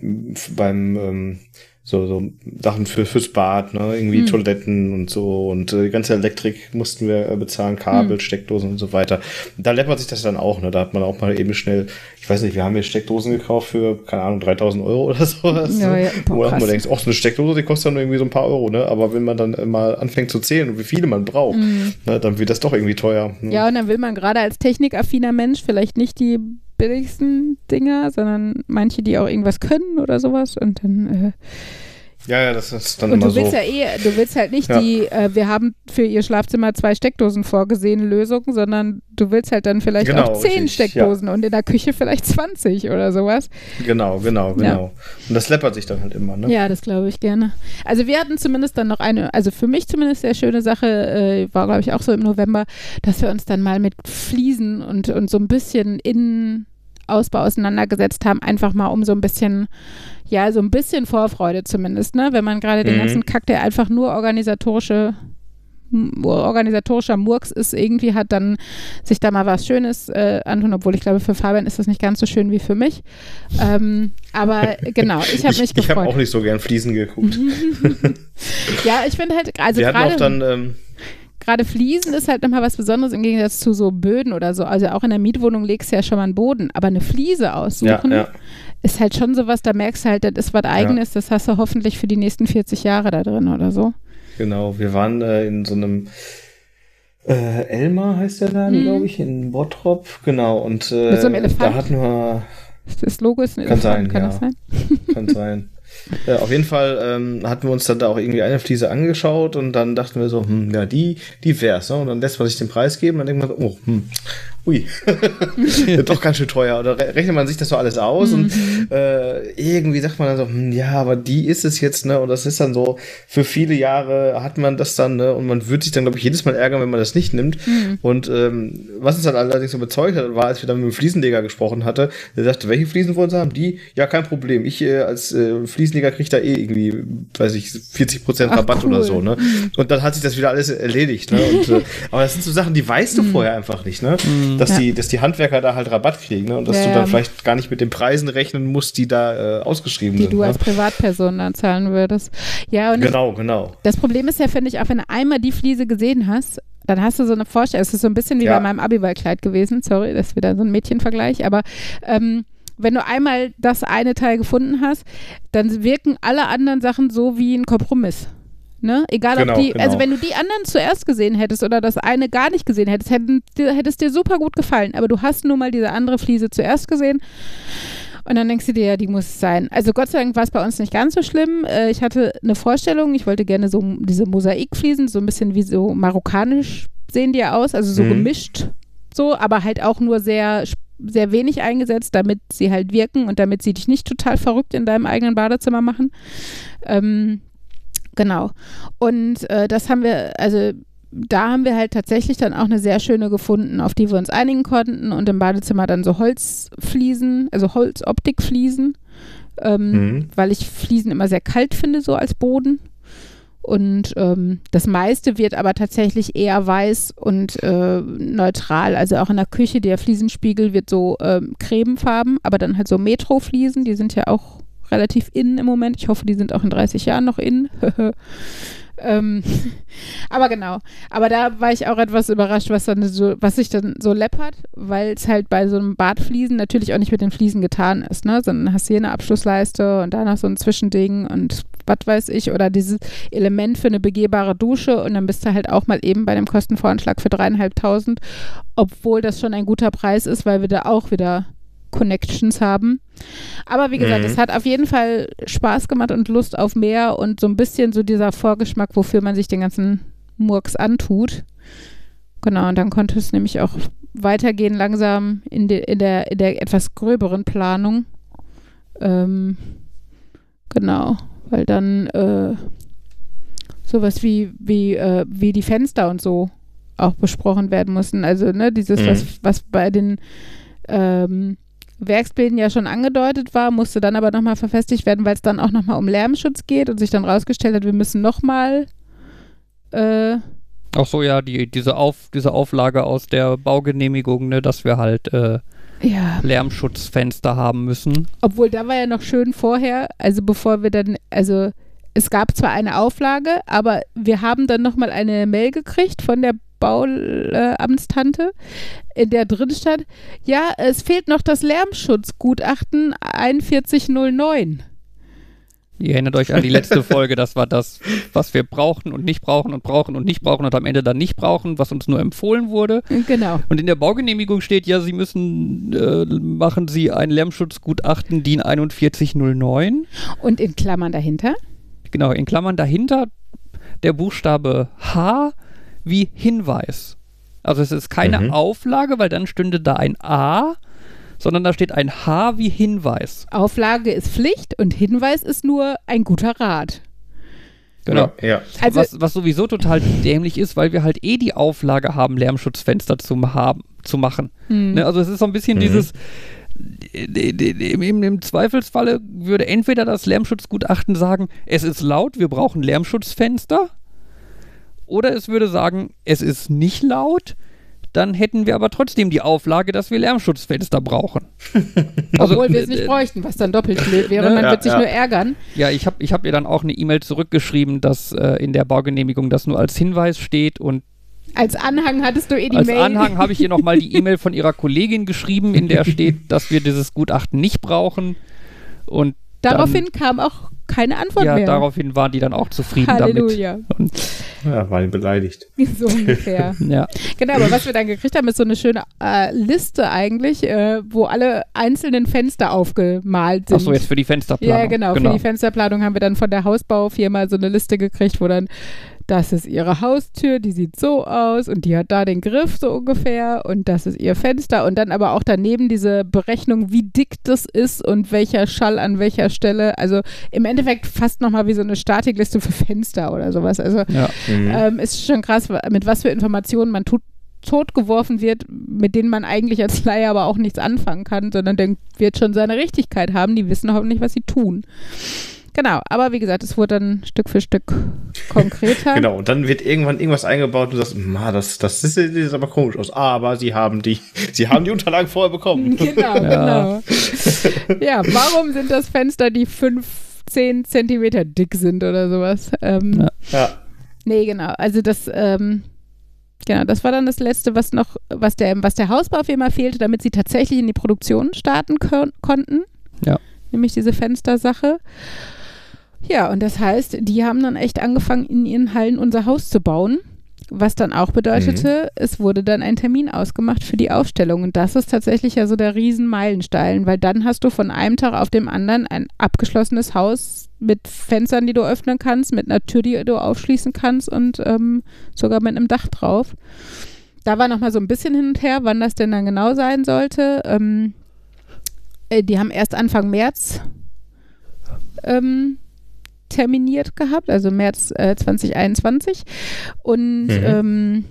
beim ähm, so, so Sachen für, fürs Bad, ne? Irgendwie Mhm. Toiletten und so und äh, die ganze Elektrik mussten wir äh, bezahlen, Kabel, Mhm. Steckdosen und so weiter. Da läppert sich das dann auch, ne? Da hat man auch mal eben schnell, ich weiß nicht, wir haben hier Steckdosen gekauft für, keine Ahnung, 3000 Euro oder sowas. Ja, ne? ja, boah, Wo man denkt, ach, so eine Steckdose, die kostet dann irgendwie so ein paar Euro, ne? Aber wenn man dann mal anfängt zu zählen und wie viele man braucht, ne, dann wird das doch irgendwie teuer. Ne? Mhm. Ja, und dann will man gerade als technikaffiner Mensch vielleicht nicht die billigsten Dinger, sondern manche, die auch irgendwas können oder sowas. Und dann, äh, Ja, ja, das ist dann Und immer du willst so. ja eh, du willst halt nicht Ja. die, äh, wir haben für ihr Schlafzimmer zwei Steckdosen vorgesehen, Lösung, sondern du willst halt dann vielleicht Genau, auch zehn richtig, Steckdosen und in der Küche vielleicht 20 oder sowas. Genau, genau, Ja. genau. Und das läppert sich dann halt immer, ne? Ja, das glaube ich gerne. Also wir hatten zumindest dann noch eine, also für mich zumindest sehr schöne Sache, äh, war glaube ich auch so im November, dass wir uns dann mal mit Fliesen und, und so ein bisschen Innenausbau auseinandergesetzt haben, einfach mal um so ein bisschen, ja, so ein bisschen Vorfreude zumindest, ne? Wenn man gerade den Mhm. ganzen Kack, der einfach nur organisatorische organisatorischer Murks ist, irgendwie hat dann sich da mal was Schönes äh, antun, obwohl ich glaube, für Fabian ist das nicht ganz so schön wie für mich. Ähm, aber genau, ich habe mich ich habe gefreut. auch nicht so gern Fliesen geguckt. Ja, ich finde halt, also Wir hatten auch dann, ähm, gerade Fliesen ist halt nochmal was Besonderes im Gegensatz zu so Böden oder so. Also auch in der Mietwohnung legst du ja schon mal einen Boden, aber eine Fliese ja, aussuchen ja, ist halt schon sowas, da merkst du halt, das ist was Eigenes, das hast du hoffentlich für die nächsten 40 Jahre da drin oder so. genau. Wir waren äh, in so einem äh, Elmar heißt der Laden, Mhm. glaube ich, in Bottrop. Genau. Und äh, Mit so einem Elefant? da hatten wir Das Logo ist ein Kann Elefant, sein, kann ja. das sein? Kann sein. Äh, auf jeden Fall ähm, hatten wir uns dann da auch irgendwie eine Fliese angeschaut und dann dachten wir so, hm, ja, die, die wär's. Ne? Und dann lässt man sich den Preis geben und dann denkt man so, oh, hm, ui, doch ganz schön teuer. Oder re- rechnet man sich das so alles aus und äh, irgendwie sagt man dann so, hm, ja, aber die ist es jetzt, ne? Und das ist dann so, für viele Jahre hat man das dann, ne? Und man wird sich dann, glaube ich, jedes Mal ärgern, wenn man das nicht nimmt. Und ähm, was uns dann allerdings so bezeugt hat, war, als wir dann mit dem Fliesenleger gesprochen hatte, der sagte, welche Fliesen wollen Sie haben? Die? Ja, kein Problem. Ich äh, als äh, Fliesenleger kriege da eh irgendwie, weiß ich, 40 Prozent Ach, Rabatt cool. oder so, ne? Und dann hat sich das wieder alles erledigt, ne? Und, äh, aber das sind so Sachen, die weißt du vorher einfach nicht, ne? Dass, Ja. die, dass die Handwerker da halt Rabatt kriegen, ne? Und dass Ja, du dann vielleicht gar nicht mit den Preisen rechnen musst, die da äh, ausgeschrieben Die sind. du ne? als Privatperson dann zahlen würdest. Ja, und ich, Genau, genau. das Problem ist ja, finde ich, auch wenn du einmal die Fliese gesehen hast, dann hast du so eine Vorstellung. Es ist so ein bisschen wie Ja. bei meinem Abiballkleid gewesen. Sorry, das ist wieder so ein Mädchenvergleich. Aber ähm, wenn du einmal das eine Teil gefunden hast, dann wirken alle anderen Sachen so wie ein Kompromiss. Ne? Egal Genau, ob die, genau. also wenn du die anderen zuerst gesehen hättest oder das eine gar nicht gesehen hättest, hätte es dir super gut gefallen. Aber du hast nun mal diese andere Fliese zuerst gesehen und dann denkst du dir, ja, die muss es sein. Also Gott sei Dank war es bei uns nicht ganz so schlimm. Äh, ich hatte eine Vorstellung, ich wollte gerne so diese Mosaikfliesen, so ein bisschen wie so marokkanisch sehen die ja aus, also so Mhm. gemischt so, aber halt auch nur sehr sehr wenig eingesetzt, damit sie halt wirken und damit sie dich nicht total verrückt in deinem eigenen Badezimmer machen. Ähm, genau. Und äh, das haben wir, also da haben wir halt tatsächlich dann auch eine sehr schöne gefunden, auf die wir uns einigen konnten und im Badezimmer dann so Holzfliesen, also Holzoptikfliesen, ähm, Mhm. weil ich Fliesen immer sehr kalt finde, so als Boden. Und ähm, das meiste wird aber tatsächlich eher weiß und äh, neutral. Also auch in der Küche, der Fliesenspiegel wird so ähm, cremefarben, aber dann halt so Metro-Fliesen, die sind ja auch relativ in im Moment. Ich hoffe, die sind auch in 30 Jahren noch in. ähm, aber genau. Aber da war ich auch etwas überrascht, was dann so, was sich dann so läppert, weil es halt bei so einem Badfliesen natürlich auch nicht mit den Fliesen getan ist, ne? Sondern hast hier eine Abschlussleiste und da noch so ein Zwischending und was weiß ich, oder dieses Element für eine begehbare Dusche und dann bist du halt auch mal eben bei dem Kostenvoranschlag für dreieinhalbtausend, obwohl das schon ein guter Preis ist, weil wir da auch wieder Connections haben. Aber wie gesagt, Mhm. es hat auf jeden Fall Spaß gemacht und Lust auf mehr und so ein bisschen so dieser Vorgeschmack, wofür man sich den ganzen Murks antut. Genau, und dann konnte es nämlich auch weitergehen langsam in, de, in, der, in der etwas gröberen Planung. Ähm, genau, weil dann äh, sowas wie, wie, äh, wie die Fenster und so auch besprochen werden mussten. Also, ne, dieses, Mhm. was, was bei den ähm, Werksbilden ja schon angedeutet war, musste dann aber nochmal verfestigt werden, weil es dann auch nochmal um Lärmschutz geht und sich dann rausgestellt hat, wir müssen nochmal äh, Ach so, ja, die, diese, Auf, diese Auflage aus der Baugenehmigung, ne, dass wir halt äh, ja, Lärmschutzfenster haben müssen. obwohl da war ja noch schön vorher, also bevor wir dann, also es gab zwar eine Auflage, aber wir haben dann nochmal eine Mail gekriegt von der Bauamtstante, in der drin stand, ja, es fehlt noch das Lärmschutzgutachten 4109. Ihr erinnert euch an die letzte Folge, das war das, was wir brauchen und nicht brauchen und brauchen und nicht brauchen und am Ende dann nicht brauchen, was uns nur empfohlen wurde. Genau. Und in der Baugenehmigung steht ja, Sie müssen, äh, machen Sie ein Lärmschutzgutachten DIN 4109. Und in Klammern dahinter? Genau, in Klammern dahinter der Buchstabe H wie Hinweis. Also es ist keine Mhm. Auflage, weil dann stünde da ein A, sondern da steht ein H wie Hinweis. Auflage ist Pflicht und Hinweis ist nur ein guter Rat. Genau. Ja. Also, was, was sowieso total dämlich ist, weil wir halt eh die Auflage haben, Lärmschutzfenster zu, haben, zu machen. hm. Ne? Also es ist so ein bisschen Mhm. dieses, im Zweifelsfalle würde entweder das Lärmschutzgutachten sagen, es ist laut, wir brauchen Lärmschutzfenster, oder es würde sagen, es ist nicht laut, dann hätten wir aber trotzdem die Auflage, dass wir Lärmschutzfenster brauchen. obwohl wir es äh, nicht bräuchten, was dann doppelt blöd wäre. Ne? Man Ja, wird sich ja. nur ärgern. Ja, ich habe ich hab ihr dann auch eine E-Mail zurückgeschrieben, dass äh, in der Baugenehmigung das nur als Hinweis steht und Als Anhang hattest du eh die als Mail. Anhang habe ich ihr nochmal die E-Mail von ihrer Kollegin geschrieben, in der steht, dass wir dieses Gutachten nicht brauchen. Und Daraufhin kam auch keine Antwort ja, mehr. daraufhin waren die dann auch zufrieden Halleluja. damit. Und, ja, war beleidigt. So ungefähr. ja, Genau, aber was wir dann gekriegt haben, ist so eine schöne äh, Liste eigentlich, äh, wo alle einzelnen Fenster aufgemalt sind. achso, jetzt für die Fensterplanung. Ja, genau, Für die Fensterplanung haben wir dann von der Hausbaufirma so eine Liste gekriegt, wo dann, das ist ihre Haustür, die sieht so aus und die hat da den Griff so ungefähr und das ist ihr Fenster und dann aber auch daneben diese Berechnung, wie dick das ist und welcher Schall an welcher Stelle. Also im Endeffekt fast nochmal wie so eine Statikliste für Fenster oder sowas. Also Ja. Mhm. ähm, ist schon krass, mit was für Informationen man tut, totgeworfen wird, mit denen man eigentlich als Laie aber auch nichts anfangen kann, sondern denkt, wird schon seine Richtigkeit haben. Die wissen hoffentlich, was sie tun. Genau, aber wie gesagt, es wurde dann Stück für Stück konkreter. Genau, und dann wird irgendwann irgendwas eingebaut und du sagst, ma, das, das, ist, das sieht aber komisch aus. Aber sie haben die, sie haben die Unterlagen vorher bekommen. Genau, Ja. genau. Ja, warum sind das Fenster, die 15 Zentimeter dick sind oder sowas? Ähm, Ja. Ja. Nee, genau. Also das, ähm, genau, das war dann das Letzte, was noch, was der, was der Hausbaufirma fehlte, damit sie tatsächlich in die Produktion starten kon konnten. Ja. Nämlich diese Fenstersache. Ja, und das heißt, die haben dann echt angefangen, in ihren Hallen unser Haus zu bauen. Was dann auch bedeutete, es wurde dann ein Termin ausgemacht für die Aufstellung. Und das ist tatsächlich ja so der Riesenmeilenstein, weil dann hast du von einem Tag auf dem anderen ein abgeschlossenes Haus mit Fenstern, die du öffnen kannst, mit einer Tür, die du aufschließen kannst und ähm, sogar mit einem Dach drauf. Da war noch mal so ein bisschen hin und her, wann das denn dann genau sein sollte. Ähm, äh, die haben erst Anfang März ähm, terminiert gehabt, also März äh, 2021. Und Mhm. ähm,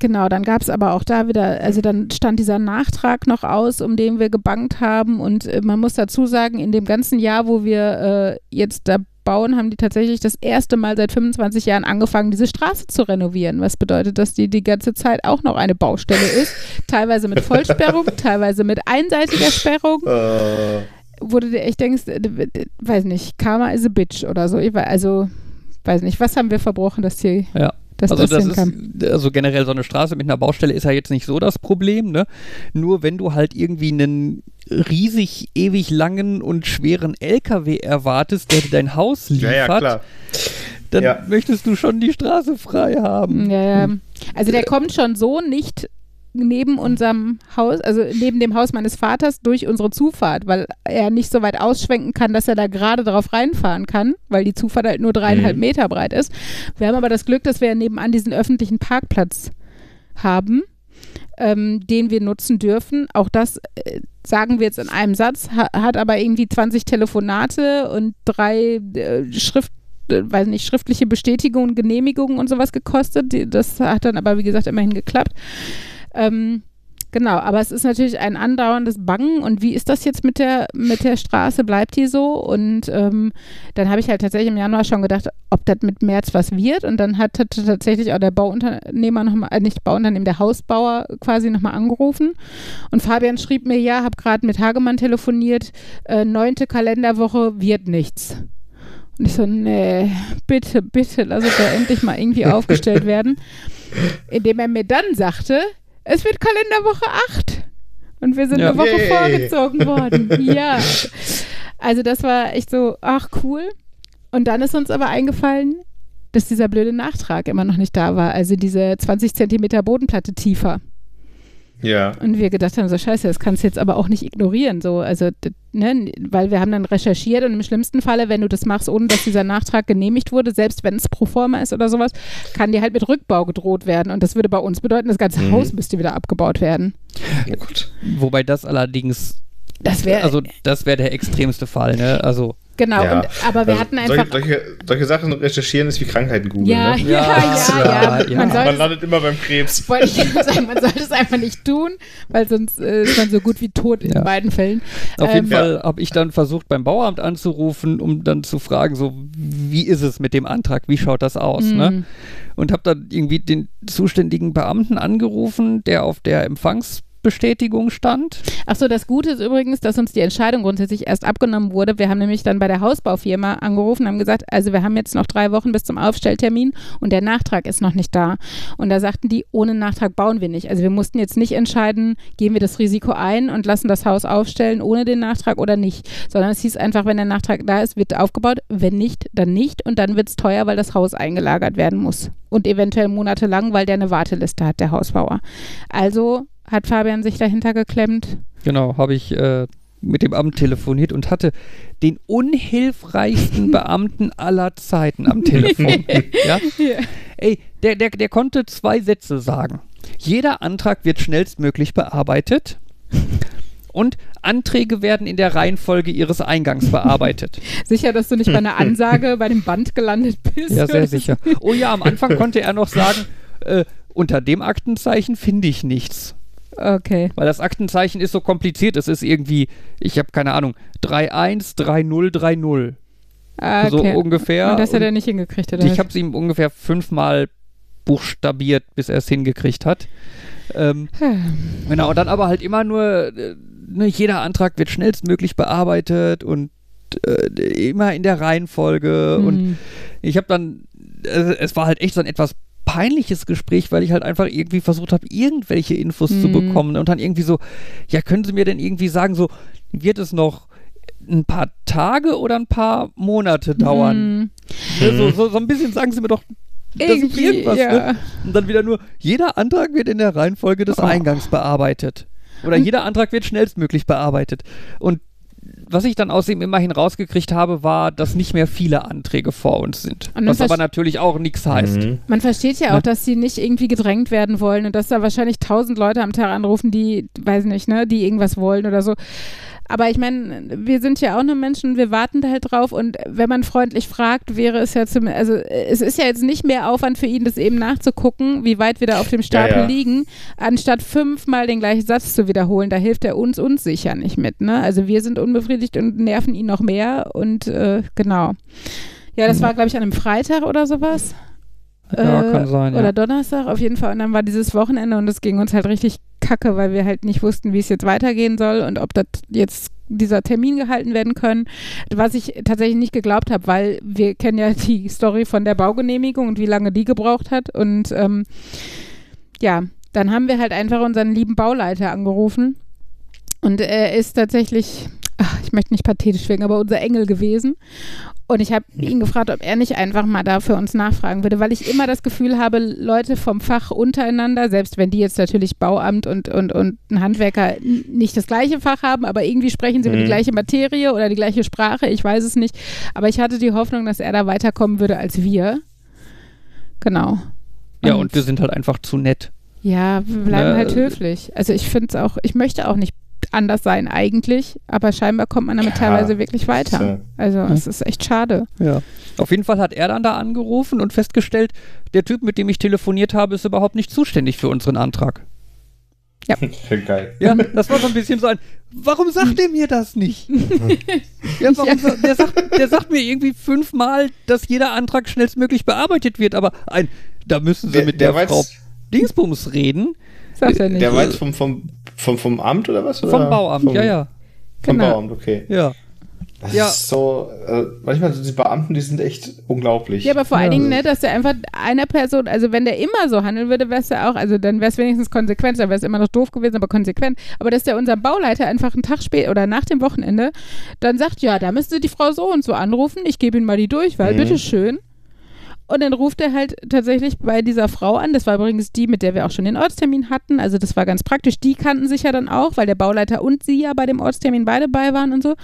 genau, dann gab es aber auch da wieder, also dann stand dieser Nachtrag noch aus, um den wir gebankt haben. Und äh, man muss dazu sagen, in dem ganzen Jahr, wo wir äh, jetzt da bauen, haben die tatsächlich das erste Mal seit 25 Jahren angefangen, diese Straße zu renovieren. Was bedeutet, dass die die ganze Zeit auch noch eine Baustelle ist. Teilweise mit Vollsperrung, teilweise mit einseitiger Sperrung Äh, wo du dir echt denkst, äh, weiß nicht, Karma is a bitch oder so. Also, weiß nicht, was haben wir verbrochen, dass hier, Ja. dass also das, das ist, also generell so eine Straße mit einer Baustelle ist ja jetzt nicht so das Problem, ne? Nur wenn du halt irgendwie einen riesig, ewig langen und schweren LKW erwartest, der dir dein Haus ja, liefert, ja, klar. dann Ja. möchtest du schon die Straße frei haben. Ja, ja. Also der kommt schon so nicht neben unserem Haus, also neben dem Haus meines Vaters durch unsere Zufahrt, weil er nicht so weit ausschwenken kann, dass er da gerade drauf reinfahren kann, weil die Zufahrt halt nur dreieinhalb Mhm. Meter breit ist. Wir haben aber das Glück, dass wir nebenan diesen öffentlichen Parkplatz haben, ähm, den wir nutzen dürfen. Auch das äh, sagen wir jetzt in einem Satz, ha hat aber irgendwie 20 Telefonate und drei äh, Schrift äh, weiß nicht, schriftliche Bestätigungen, Genehmigungen und sowas gekostet. Das hat dann aber, wie gesagt, immerhin geklappt. Ähm, genau, aber es ist natürlich ein andauerndes Bangen und wie ist das jetzt mit der, mit der Straße? Bleibt die so? Und ähm, dann habe ich halt tatsächlich im Januar schon gedacht, ob das mit März was wird. Und dann hat, hat tatsächlich auch der Bauunternehmer nochmal, äh, nicht Bauunternehmen, der Hausbauer quasi nochmal angerufen. Und Fabian schrieb mir, ja, habe gerade mit Hagemann telefoniert, äh, neunte Kalenderwoche wird nichts. Und ich so, nee, bitte, bitte, lass uns da endlich mal irgendwie aufgestellt werden. Indem er mir dann sagte, es wird Kalenderwoche 8. Und wir sind Ja. eine Woche Yay. vorgezogen worden. Ja. Also das war echt so, ach cool. Und dann ist uns aber eingefallen, dass dieser blöde Nachtrag immer noch nicht da war. Also diese 20 Zentimeter Bodenplatte tiefer. Ja. Und wir gedacht haben, so scheiße, das kannst du jetzt aber auch nicht ignorieren. So, also, d- ne, weil wir haben dann recherchiert und im schlimmsten Falle, wenn du das machst, ohne dass dieser Nachtrag genehmigt wurde, selbst wenn es pro forma ist oder sowas, kann dir halt mit Rückbau gedroht werden. Und das würde bei uns bedeuten, das ganze Mhm. Haus müsste wieder abgebaut werden. Oh Gott. Wobei das allerdings, Das wäre, also das wäre der extremste Fall, ne? Also genau, Ja. und, aber wir Also hatten solche, einfach. solche, solche Sachen recherchieren ist wie Krankheiten googeln. ja, ne? ja, ja, ja, Ja, ja. Man Man landet immer beim Krebs. wollte ich sagen, man sollte es einfach nicht tun, weil sonst äh, ist man so gut wie tot in beiden Fällen. Auf jeden Ähm, Fall habe ich dann versucht, beim Bauamt anzurufen, um dann zu fragen, so, wie ist es mit dem Antrag, wie schaut das aus, ne? Mhm. Und habe dann irgendwie den zuständigen Beamten angerufen, der auf der Empfangsbestätigung stand. Ach so, das Gute ist übrigens, dass uns die Entscheidung grundsätzlich erst abgenommen wurde. Wir haben nämlich dann bei der Hausbaufirma angerufen und haben gesagt, also wir haben jetzt noch drei Wochen bis zum Aufstelltermin und der Nachtrag ist noch nicht da. Und da sagten die, ohne Nachtrag bauen wir nicht. Also wir mussten jetzt nicht entscheiden, gehen wir das Risiko ein und lassen das Haus aufstellen ohne den Nachtrag oder nicht. Sondern es hieß einfach, wenn der Nachtrag da ist, wird aufgebaut. Wenn nicht, dann nicht. Und dann wird es teuer, weil das Haus eingelagert werden muss. Und eventuell monatelang, weil der eine Warteliste hat, der Hausbauer. Also hat Fabian sich dahinter geklemmt. Genau, habe ich äh, mit dem Amt telefoniert und hatte den unhilfreichsten Beamten aller Zeiten am Telefon. ja? Ey, der, der, der konnte zwei Sätze sagen. Jeder Antrag wird schnellstmöglich bearbeitet und Anträge werden in der Reihenfolge ihres Eingangs bearbeitet. Sicher, dass du nicht bei einer Ansage bei dem Band gelandet bist. Ja, sehr sicher. Oh ja, am Anfang konnte er noch sagen, äh, unter dem Aktenzeichen finde ich nichts. Okay. Weil das Aktenzeichen ist so kompliziert. Es ist irgendwie, ich habe keine Ahnung, 313030. Ah, So okay. ungefähr. Und das hat er nicht hingekriegt, oder? ich habe es ihm ungefähr fünfmal buchstabiert, bis er es hingekriegt hat. Ähm, genau, und dann aber halt immer nur, äh, ne, jeder Antrag wird schnellstmöglich bearbeitet und äh, immer in der Reihenfolge. Und Hm. ich habe dann, äh, es war halt echt so ein etwas peinliches Gespräch, weil ich halt einfach irgendwie versucht habe, irgendwelche Infos zu Mhm. bekommen und dann irgendwie so, ja, können Sie mir denn irgendwie sagen, so, wird es noch ein paar Tage oder ein paar Monate dauern? Hm. Ne, So, so, so ein bisschen sagen Sie mir doch das ist Irgendwie, irgendwas, ja. ne? Und dann wieder nur, jeder Antrag wird in der Reihenfolge des Oh. Eingangs bearbeitet. Oder jeder Antrag wird schnellstmöglich bearbeitet. Und was ich dann aus ihm immerhin rausgekriegt habe, war, dass nicht mehr viele Anträge vor uns sind. Was aber natürlich auch nichts heißt. Mhm. Man versteht ja Ne? auch, dass sie nicht irgendwie gedrängt werden wollen und dass da wahrscheinlich tausend Leute am Tag anrufen, die, weiß nicht, ne, die irgendwas wollen oder so. Aber ich meine, wir sind ja auch nur Menschen, wir warten da halt drauf und wenn man freundlich fragt, wäre es ja zum, also es ist ja jetzt nicht mehr Aufwand für ihn, das eben nachzugucken, wie weit wir da auf dem Stapel Ja, ja. liegen, anstatt fünfmal den gleichen Satz zu wiederholen. Da hilft er uns uns sicher nicht mit. Ne? Also wir sind unbefriedigt und nerven ihn noch mehr und äh, genau. Ja, das war, glaube ich, an einem Freitag oder sowas. Ja, Äh, kann sein. Oder Ja. Donnerstag auf jeden Fall. Und dann war dieses Wochenende und es ging uns halt richtig kacke, weil wir halt nicht wussten, wie es jetzt weitergehen soll und ob das jetzt dieser Termin gehalten werden können. Was ich tatsächlich nicht geglaubt habe, weil wir kennen ja die Story von der Baugenehmigung und wie lange die gebraucht hat. Und ähm, ja, dann haben wir halt einfach unseren lieben Bauleiter angerufen. Und er ist tatsächlich, ach, ich möchte nicht pathetisch wirken, aber unser Engel gewesen. Und ich habe ihn gefragt, ob er nicht einfach mal da für uns nachfragen würde, weil ich immer das Gefühl habe, Leute vom Fach untereinander, selbst wenn die jetzt natürlich Bauamt und, und, und ein Handwerker nicht das gleiche Fach haben, aber irgendwie sprechen sie über die Mhm. gleiche Materie oder die gleiche Sprache, ich weiß es nicht. Aber ich hatte die Hoffnung, dass er da weiterkommen würde als wir. Genau. ja, und wir sind halt einfach zu nett. Ja, wir bleiben Ne, halt höflich. Also ich finde es auch, ich möchte auch nicht anders sein eigentlich, aber scheinbar kommt man damit Ja, teilweise wirklich weiter. so. Also es ist echt schade. Ja. Auf jeden Fall hat er dann da angerufen und festgestellt, der Typ, mit dem ich telefoniert habe, ist überhaupt nicht zuständig für unseren Antrag. Geil. Ja, das war so ein bisschen so ein, warum sagt er mir das nicht? ja, warum, sa- der, sagt, der sagt mir irgendwie fünfmal, dass jeder Antrag schnellstmöglich bearbeitet wird, aber ein, da müssen Sie Der, mit der der, Frau Dingsbums reden. Sagt er nicht. der war jetzt vom, vom, vom, vom Amt oder was? Vom oder? Bauamt, vom, ja, ja. Vom Genau. Bauamt, okay. Ja. Das Ja. ist so, äh, manchmal sind die Beamten, die sind echt unglaublich. Ja, aber vor Ja. allen Dingen, ne, dass der einfach einer Person, also wenn der immer so handeln würde, wäre es ja auch, also dann wäre es wenigstens konsequent, dann wäre es immer noch doof gewesen, aber konsequent. Aber dass der unser Bauleiter einfach einen Tag später oder nach dem Wochenende dann sagt, ja, da müsste die Frau so und so anrufen, ich gebe Ihnen mal die Durchwahl, Mhm. bitteschön. Und dann ruft er halt tatsächlich bei dieser Frau an. Das war übrigens die, mit der wir auch schon den Ortstermin hatten. Also das war ganz praktisch. Die kannten sich ja dann auch, weil der Bauleiter und sie ja bei dem Ortstermin beide bei waren und so.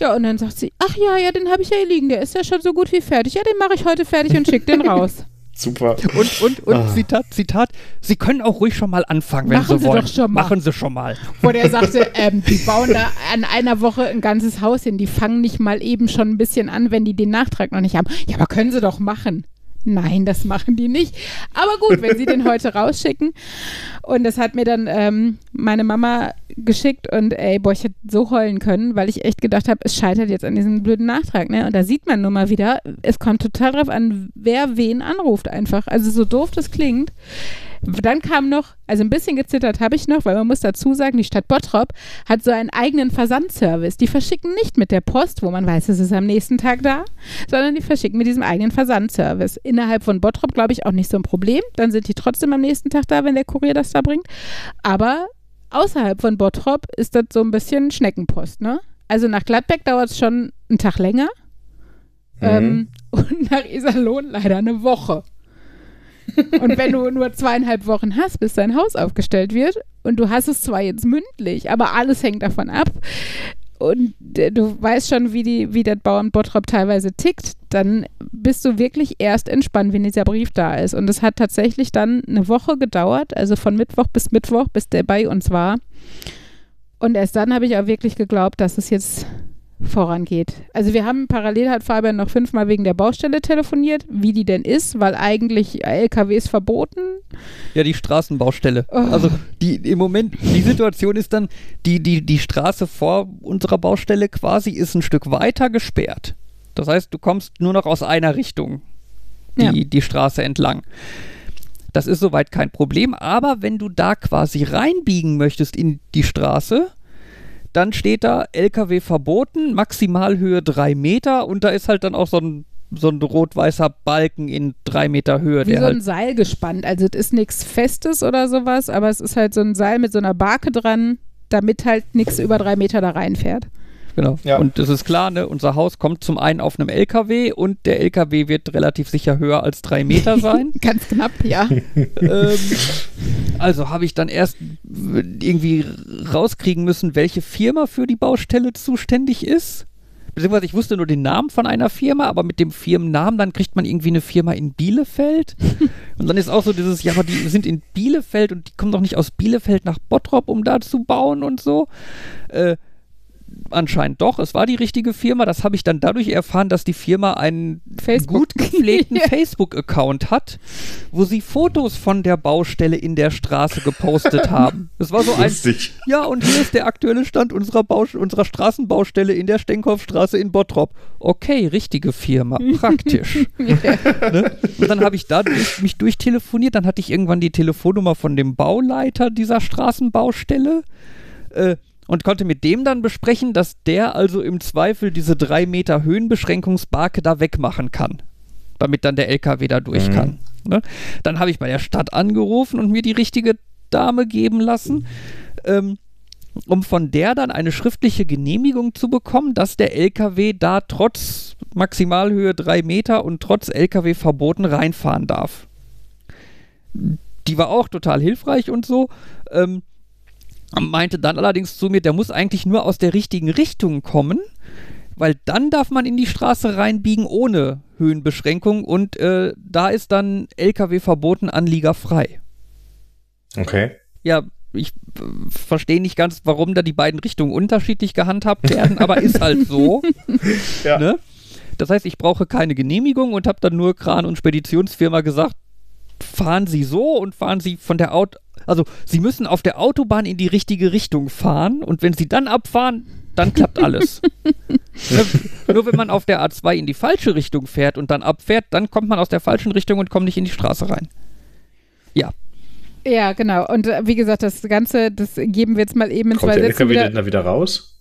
Ja, und dann sagt sie, ach ja, ja, den habe ich ja hier liegen. Der ist ja schon so gut wie fertig. Ja, den mache ich heute fertig und schicke den raus. Super. Und, und, und Ah. Zitat, Zitat, Sie können auch ruhig schon mal anfangen, wenn Machen Sie Sie wollen. doch schon mal. Machen Sie schon mal. Wo der sagte, ähm, die bauen da an einer Woche ein ganzes Haus hin. Die fangen nicht mal eben schon ein bisschen an, wenn die den Nachtrag noch nicht haben. Ja, aber können sie doch machen. Nein, das machen die nicht. Aber gut, wenn sie den heute rausschicken. Und das hat mir dann ähm, meine Mama geschickt und ey, boah, ich hätte so heulen können, weil ich echt gedacht habe, es scheitert jetzt an diesem blöden Nachtrag. Ne? Und da sieht man nun mal wieder, es kommt total drauf an, wer wen anruft einfach. Also so doof das klingt. Dann kam noch, also ein bisschen gezittert habe ich noch, weil man muss dazu sagen, die Stadt Bottrop hat so einen eigenen Versandservice. Die verschicken nicht mit der Post, wo man weiß, es ist am nächsten Tag da, sondern die verschicken mit diesem eigenen Versandservice. Innerhalb von Bottrop, glaube ich, auch nicht so ein Problem. Dann sind die trotzdem am nächsten Tag da, wenn der Kurier das da bringt. Aber außerhalb von Bottrop ist das so ein bisschen Schneckenpost, ne? Also nach Gladbeck dauert es schon einen Tag länger. Ähm, und nach Iserlohn leider eine Woche. Und wenn du nur zweieinhalb Wochen hast, bis dein Haus aufgestellt wird, und du hast es zwar jetzt mündlich, aber alles hängt davon ab, und äh, du weißt schon, wie, die, wie das Bauamt Bottrop teilweise tickt, dann bist du wirklich erst entspannt, wenn dieser Brief da ist. Und es hat tatsächlich dann eine Woche gedauert, also von Mittwoch bis Mittwoch, bis der bei uns war. Und erst dann habe ich auch wirklich geglaubt, dass es jetzt vorangeht. Also wir haben parallel hat Fabian noch fünfmal wegen der Baustelle telefoniert, wie die denn ist, weil eigentlich LKWs verboten. Ja, die Straßenbaustelle. Oh. Also die im Moment, die Situation ist dann, die, die, die Straße vor unserer Baustelle quasi ist ein Stück weiter gesperrt. Das heißt, du kommst nur noch aus einer Richtung die, Ja. die Straße entlang. Das ist soweit kein Problem, aber wenn du da quasi reinbiegen möchtest in die Straße, dann steht da LKW verboten, Maximalhöhe drei Meter und da ist halt dann auch so ein, so ein rot-weißer Balken in drei Meter Höhe. Wie so halt ein Seil gespannt. Also es ist nichts Festes oder sowas, aber es ist halt so ein Seil mit so einer Barke dran, damit halt nichts über drei Meter da reinfährt. Genau. Ja. Und das ist klar, ne? unser Haus kommt zum einen auf einem LKW und der LKW wird relativ sicher höher als drei Meter sein. Ganz knapp, ja. ähm, also habe ich dann erst irgendwie rauskriegen müssen, welche Firma für die Baustelle zuständig ist. Beziehungsweise ich wusste nur den Namen von einer Firma, aber mit dem Firmennamen, dann kriegt man irgendwie eine Firma in Bielefeld. und dann ist auch so dieses, ja, aber die sind in Bielefeld und die kommen doch nicht aus Bielefeld nach Bottrop, um da zu bauen und so. Äh, anscheinend doch, es war die richtige Firma. Das habe ich dann dadurch erfahren, dass die Firma einen Facebook. gut gepflegten Ja. Facebook-Account hat, wo sie Fotos von der Baustelle in der Straße gepostet haben. Das war so ein, Lustig. ja, und hier ist der aktuelle Stand unserer, Baus unserer Straßenbaustelle in der Stenkopfstraße in Bottrop. Okay, richtige Firma, praktisch. ne? Und dann habe ich da durch, mich durchtelefoniert, dann hatte ich irgendwann die Telefonnummer von dem Bauleiter dieser Straßenbaustelle äh, und konnte mit dem dann besprechen, dass der also im Zweifel diese drei Meter Höhenbeschränkungsbarke da wegmachen kann, damit dann der LKW da durch Mhm. kann. Ne? Dann habe ich bei der Stadt angerufen und mir die richtige Dame geben lassen. Ähm, um von der dann eine schriftliche Genehmigung zu bekommen, dass der LKW da trotz Maximalhöhe 3 Meter und trotz LKW verboten reinfahren darf. Die war auch total hilfreich und so. Ähm, meinte dann allerdings zu mir, der muss eigentlich nur aus der richtigen Richtung kommen, weil dann darf man in die Straße reinbiegen ohne Höhenbeschränkung und äh, da ist dann LKW verboten, Anlieger frei Okay. ja, ich äh, verstehe nicht ganz, warum da die beiden Richtungen unterschiedlich gehandhabt werden, aber ist halt so. Ja. Ne? Das heißt, ich brauche keine Genehmigung und habe dann nur Kran- und Speditionsfirma gesagt, fahren Sie so und fahren Sie von der Auto, also Sie müssen auf der Autobahn in die richtige Richtung fahren und wenn Sie dann abfahren, dann klappt alles. Ne? Nur wenn man auf der A2 in die falsche Richtung fährt und dann abfährt, dann kommt man aus der falschen Richtung und kommt nicht in die Straße rein. Ja, Ja, genau. Und äh, wie gesagt, das Ganze, das geben wir jetzt mal eben in Kommt zwei der Sätzen LKW wieder. denn da wieder raus?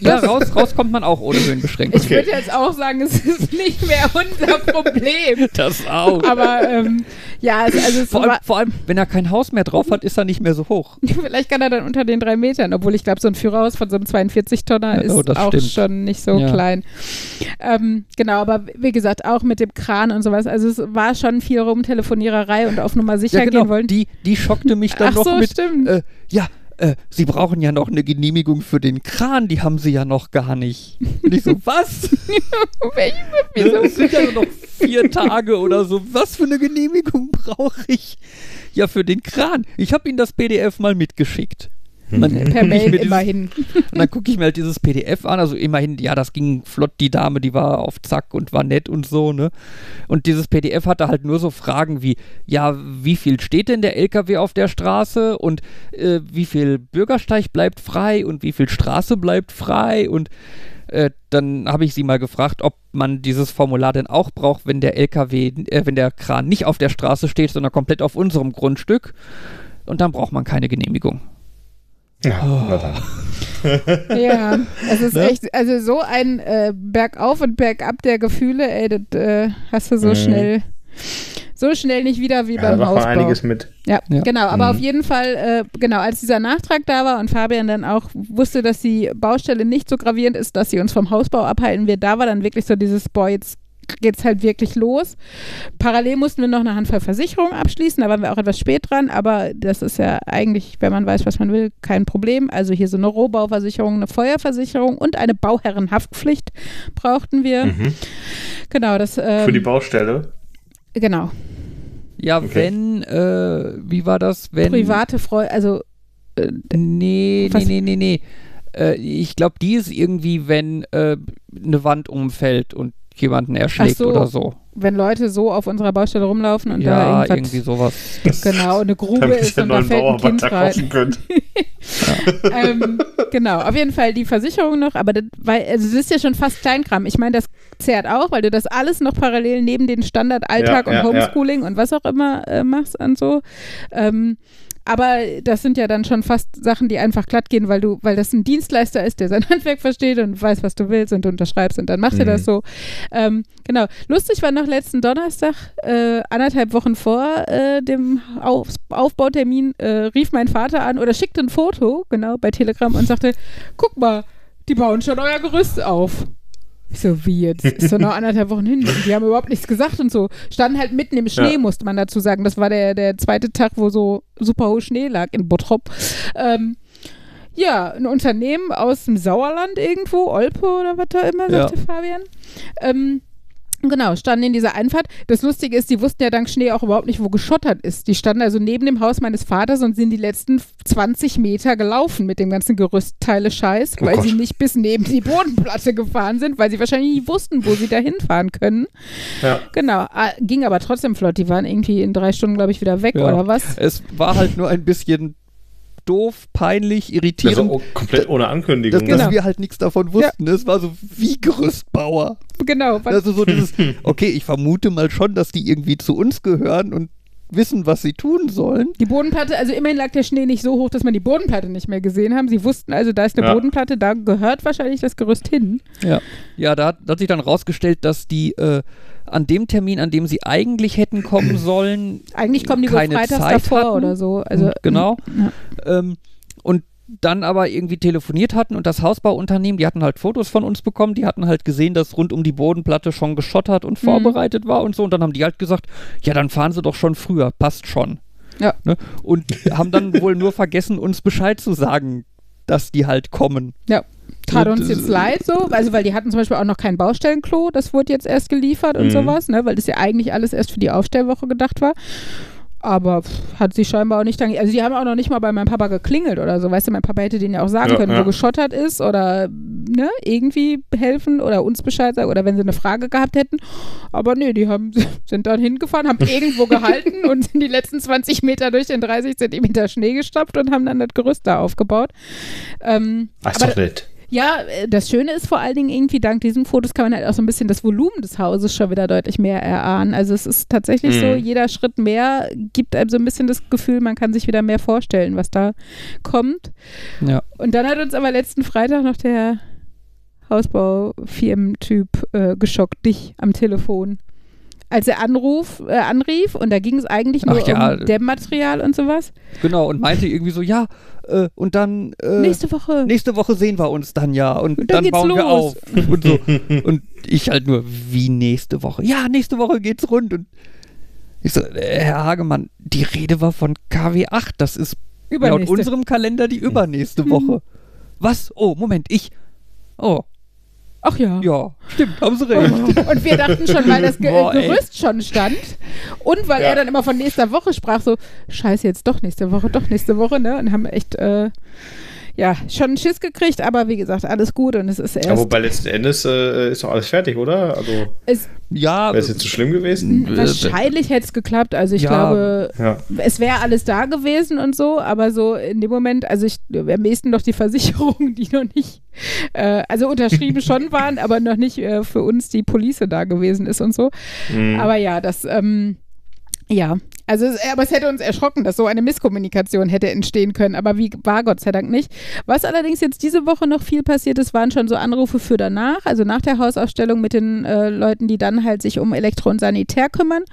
Ja, raus, raus kommt man auch ohne Höhenbeschränkung. Ich würde jetzt auch sagen, es ist nicht mehr unser Problem. Das auch. Aber ähm, ja, es, also es Vor allem, vor allem, wenn er kein Haus mehr drauf hat, ist er nicht mehr so hoch. vielleicht kann er dann unter den drei Metern, obwohl ich glaube, so ein Führerhaus von so einem 42-Tonner Ja, oh, ist das auch stimmt. schon nicht so Ja. klein. Ähm, genau, aber wie gesagt, auch mit dem Kran und sowas. Also es war schon viel Rumtelefoniererei und auf Nummer sicher Ja, genau. gehen wollen. Die, die schockte mich dann Ach noch so, mit. stimmt. Äh, ja, äh, Sie brauchen ja noch eine Genehmigung für den Kran, die haben Sie ja noch gar nicht. Und ich so, was? Welche-? Es sind ja nur noch vier Tage oder so. Was für eine Genehmigung brauche ich? Ja, für den Kran. Ich habe Ihnen das PDF mal mitgeschickt. Und dann Per Mail dieses- immerhin. Und dann gucke ich mir halt dieses PDF an. Also immerhin, ja, das ging flott. Die Dame, die war auf Zack und war nett und so, ne? Und dieses PDF hatte halt nur so Fragen wie, ja, wie viel steht denn der LKW auf der Straße und äh, wie viel Bürgersteig bleibt frei und wie viel Straße bleibt frei und äh, dann habe ich sie mal gefragt, ob man dieses Formular denn auch braucht, wenn der LKW, äh, wenn der Kran nicht auf der Straße steht, sondern komplett auf unserem Grundstück. Und dann braucht man keine Genehmigung. Ja, Oh. na dann. Ja, es ist Ne? echt, also so ein äh, Bergauf und Bergab der Gefühle, ey, das äh, hast du so Mhm. schnell, so schnell nicht wieder wie Ja, da beim Hausbau. einiges mit. Ja, Ja. genau. Aber Mhm. auf jeden Fall, äh, genau, als dieser Nachtrag da war und Fabian dann auch wusste, dass die Baustelle nicht so gravierend ist, dass sie uns vom Hausbau abhalten wird, da war dann wirklich so dieses, boah, jetzt geht's halt wirklich los. Parallel mussten wir noch eine Handvoll Versicherungen abschließen, da waren wir auch etwas spät dran, aber das ist ja eigentlich, wenn man weiß, was man will, kein Problem. Also hier so eine Rohbauversicherung, eine Feuerversicherung und eine Bauherrenhaftpflicht brauchten wir. Mhm. Genau, das ähm, Für die Baustelle. genau. Ja, Okay. wenn, äh, wie war das, wenn. Private Freude, also Nee, Was? nee, nee, nee, nee. Äh, ich glaube, die ist irgendwie, wenn äh, eine Wand umfällt und jemanden erschlägt so. oder so. wenn Leute so auf unserer Baustelle rumlaufen und da ja, irgendwas, irgendwie sowas. genau, eine Grube ist und da fällt ein Kind rein. kaufen könnt. ähm, genau, auf jeden Fall die Versicherung noch, aber das, weil, also es ist ja schon fast Kleinkram. Ich meine, das zehrt auch, weil du das alles noch parallel neben den Standard-Alltag Ja, und ja, Homeschooling und was auch immer äh, machst und so. Ähm, aber das sind ja dann schon fast Sachen, die einfach glatt gehen, weil du, weil das ein Dienstleister ist, der sein Handwerk versteht und weiß, was du willst und du unterschreibst und dann macht er Mhm. das so. Ähm, genau. Lustig war noch letzten Donnerstag, äh, anderthalb Wochen vor äh, dem Auf Aufbautermin, äh, rief mein Vater an oder schickte ein Foto, genau, bei Telegram und sagte, guck mal, die bauen schon euer Gerüst auf. Ich so, wie jetzt? Ist doch noch anderthalb Wochen hin. Die haben überhaupt nichts gesagt und so. Standen halt mitten im Schnee, Ja. musste man dazu sagen. Das war der, der zweite Tag, wo so super hoch Schnee lag in Bottrop. Ähm, ja, ein Unternehmen aus dem Sauerland irgendwo, Olpe oder was da immer, sagte Fabian. Ähm, Genau, standen in dieser Einfahrt. Das Lustige ist, die wussten ja dank Schnee auch überhaupt nicht, wo geschottert ist. Die standen also neben dem Haus meines Vaters und sind die letzten 20 Meter gelaufen mit dem ganzen Gerüstteile Scheiß, Oh weil Gott. sie nicht bis neben die Bodenplatte gefahren sind, weil sie wahrscheinlich nicht wussten, wo sie da hinfahren können. Ja. Genau, ah, ging aber trotzdem flott. Die waren irgendwie in drei Stunden, glaube ich, wieder weg Ja. oder was? Es war halt nur ein bisschen doof, peinlich, irritierend, Also oh, komplett ohne Ankündigung. dass, Genau. dass wir halt nichts davon wussten. Es war so wie Gerüstbauer. Genau, Also so dieses, okay, ich vermute mal schon, dass die irgendwie zu uns gehören und wissen, was sie tun sollen. Die Bodenplatte, also immerhin lag der Schnee nicht so hoch, dass man die Bodenplatte nicht mehr gesehen haben. Sie wussten also, da ist eine Ja. Bodenplatte, da gehört wahrscheinlich das Gerüst hin. Ja. Ja, da hat, da hat sich dann rausgestellt, dass die äh, an dem Termin, an dem sie eigentlich hätten kommen sollen, Eigentlich kommen die keine freitags Zeit davor hatten. oder so. Also, genau. Ja. Ähm, und dann aber irgendwie telefoniert hatten und das Hausbauunternehmen, die hatten halt Fotos von uns bekommen, die hatten halt gesehen, dass rund um die Bodenplatte schon geschottert und Mhm. vorbereitet war und so. Und dann haben die halt gesagt, ja, dann fahren sie doch schon früher, passt schon. Ja. Ne? Und haben dann wohl nur vergessen, uns Bescheid zu sagen, dass die halt kommen. Ja. Tat uns äh, jetzt leid so, also weil die hatten zum Beispiel auch noch kein Baustellenklo, das wurde jetzt erst geliefert und Mhm. sowas, ne, weil das ja eigentlich alles erst für die Aufstellwoche gedacht war. Aber hat sie scheinbar auch nicht dann, also die haben auch noch nicht mal bei meinem Papa geklingelt oder so, weißt du, mein Papa hätte denen ja auch sagen Ja, können, ja. wo geschottert ist oder ne, irgendwie helfen oder uns Bescheid sagen oder wenn sie eine Frage gehabt hätten. Aber nee, die haben, sind dann hingefahren, haben irgendwo gehalten und sind die letzten 20 Meter durch den 30 Zentimeter Schnee gestopft und haben dann das Gerüst da aufgebaut. Ähm, Ach, aber doch nett. Ja, äh, das Schöne ist vor allen Dingen irgendwie, dank diesen Fotos kann man halt auch so ein bisschen das Volumen des Hauses schon wieder deutlich mehr erahnen. Also es ist tatsächlich Mhm. so, jeder Schritt mehr gibt einem so ein bisschen das Gefühl, man kann sich wieder mehr vorstellen, kommt. Ja. Und dann hat uns aber letzten Freitag noch der Hausbaufirmentyp äh, geschockt, dich am Telefon. Als er anruf, äh, anrief und da ging es eigentlich nur Ach ja. um Dämmmaterial und sowas. Genau, und meinte irgendwie so, ja, äh, und dann äh, Nächste Woche. nächste Woche sehen wir uns dann ja und, Und dann dann, bauen wir los. auf und so. Und ich halt nur, wie nächste Woche? Ja, nächste Woche geht's rund. Und ich so, äh, Herr Hagemann, die Rede war von KW 8, das ist laut unserem Kalender die übernächste. Woche. Was? Oh, Moment, ich. Oh, Ach ja. ja, stimmt, haben Sie recht. Und wir dachten schon, weil das Ge Boah, ey. Gerüst schon stand und weil Ja. er dann immer von nächster Woche sprach, so, scheiße, jetzt doch nächste Woche, doch nächste Woche, ne? Und haben echt, äh, ja, schon einen Schiss gekriegt, aber wie gesagt, alles gut und es ist erst, wobei letzten Endes äh, ist doch alles fertig, oder? Also es, Ja, wäre es jetzt so schlimm gewesen? äh, wahrscheinlich hätte es geklappt, also ich Ja. glaube, Ja. es wäre alles da gewesen und so, aber so in dem Moment, also ich, am ehesten noch die Versicherungen, die noch nicht, äh, also unterschrieben schon waren, aber noch nicht äh, für uns die Police da gewesen ist und so. Mhm. Aber ja, das, ähm, ja. Also, aber es hätte uns erschrocken, dass so eine Misskommunikation hätte entstehen können. Aber wie war Gott sei Dank nicht. Was allerdings jetzt diese Woche noch viel passiert ist, waren schon so Anrufe für danach, also nach der Hausausstellung mit den äh, Leuten, die dann halt sich um Elektro und Sanitär kümmern.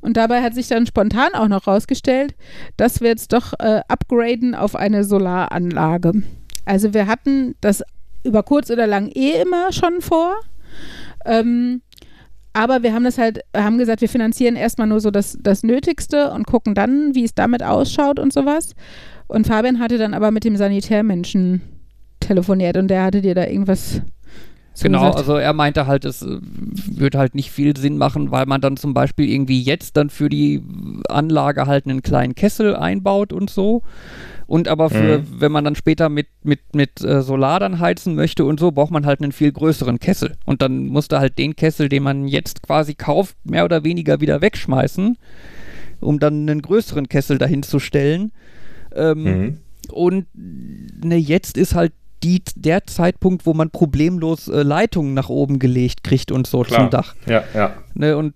Und dabei hat sich dann spontan auch noch rausgestellt, dass wir jetzt doch äh, upgraden auf eine Solaranlage. Also wir hatten das über kurz oder lang eh immer schon vor. Ähm, aber wir haben das halt, haben gesagt, wir finanzieren erstmal nur so das, das Nötigste und gucken dann, wie es damit ausschaut und sowas. Und Fabian hatte dann aber mit dem Sanitärmenschen telefoniert und der hatte dir da irgendwas Genau, gesagt. also er meinte halt, es äh, würde halt nicht viel Sinn machen, weil man dann zum Beispiel irgendwie jetzt dann für die Anlage halt einen kleinen Kessel einbaut und so. Und aber für, Mhm. wenn man dann später mit, mit, mit äh, Solar dann heizen möchte und so, braucht man halt einen viel größeren Kessel. Und dann musste halt den Kessel, den man jetzt quasi kauft, mehr oder weniger wieder wegschmeißen, um dann einen größeren Kessel dahin zu stellen. Ähm, Mhm. und ne, jetzt ist halt die, der Zeitpunkt, wo man problemlos äh, Leitungen nach oben gelegt kriegt und so Klar. zum Dach. Ja, ja. Ne, und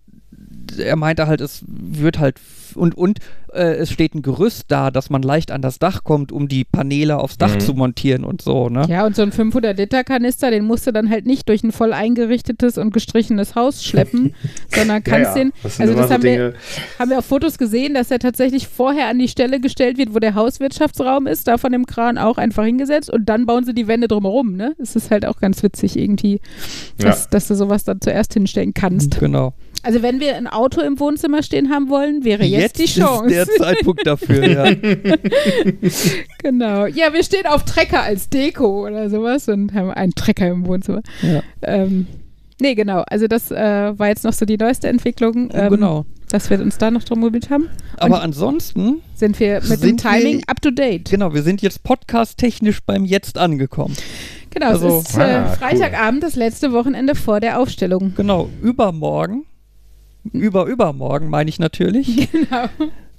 er meinte halt, es wird halt und und äh, es steht ein Gerüst da, dass man leicht an das Dach kommt, um die Paneele aufs Dach Mhm. zu montieren und so, ne? Ja, und so ein 500-Liter-Kanister, den musst du dann halt nicht durch ein voll eingerichtetes und gestrichenes Haus schleppen, sondern kannst ja, ja. den, Das also das so haben wir, haben wir auf Fotos gesehen, dass er tatsächlich vorher an die Stelle gestellt wird, wo der Hauswirtschaftsraum ist, da von dem Kran auch einfach hingesetzt und dann bauen sie die Wände drumherum, ne? Das ist halt auch ganz witzig irgendwie, dass, dass du sowas dann zuerst hinstellen kannst. Genau. Also wenn wir ein Auto im Wohnzimmer stehen haben wollen, wäre jetzt, die Chance. ist der Zeitpunkt dafür, ja. genau. Ja, wir stehen auf Trecker als Deko oder sowas und haben einen Trecker im Wohnzimmer. ja. Ähm, nee, genau. Also das äh, war jetzt noch so die neueste Entwicklung, ähm, genau. dass wir uns da noch drum mobilt haben. Aber ansonsten, Sind wir mit dem Sind wir- Timing up to date. genau, wir sind jetzt podcast-technisch beim Jetzt angekommen. Genau, Also- es ist äh, Ah, cool. Freitagabend, das letzte Wochenende vor der Aufstellung. Genau, übermorgen, über übermorgen meine ich natürlich, Genau.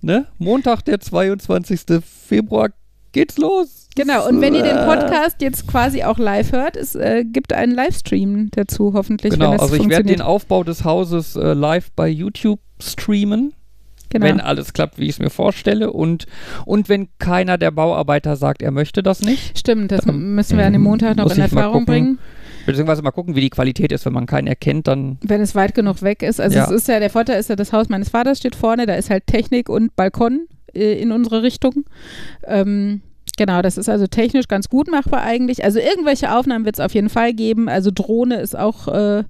ne? Montag, der 22. Februar geht's los. Genau, und wenn ihr den Äh, Podcast jetzt quasi auch live hört, es äh, gibt einen Livestream dazu hoffentlich, Genau, wenn das also ich werde den Aufbau des Hauses äh, live bei YouTube streamen, genau. wenn alles klappt, wie ich es mir vorstelle. Und, und wenn keiner der Bauarbeiter sagt, er möchte das nicht, Stimmt, das müssen wir an dem Montag noch in Erfahrung bringen. Beziehungsweise mal gucken, wie die Qualität ist, wenn man keinen erkennt, dann Wenn es weit genug weg ist. Also Ja. es ist ja, der Vorteil ist ja, das Haus meines Vaters steht vorne, da ist halt Technik und Balkon äh, in unsere Richtung. Ähm, genau, das ist also technisch ganz gut machbar eigentlich. Also irgendwelche Aufnahmen wird es auf jeden Fall geben. Also Drohne ist auch äh,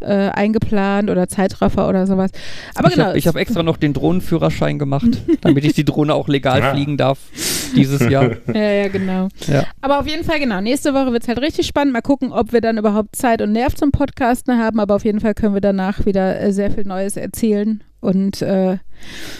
äh, eingeplant oder Zeitraffer oder sowas. Aber ich genau. habe hab extra noch den Drohnenführerschein gemacht, damit ich die Drohne auch legal Ja. fliegen darf dieses Jahr. ja, ja, genau. Ja. Aber auf jeden Fall, genau. Nächste Woche wird es halt richtig spannend. Mal gucken, ob wir dann überhaupt Zeit und Nerv zum Podcasten haben. Aber auf jeden Fall können wir danach wieder äh, sehr viel Neues erzählen. Und äh,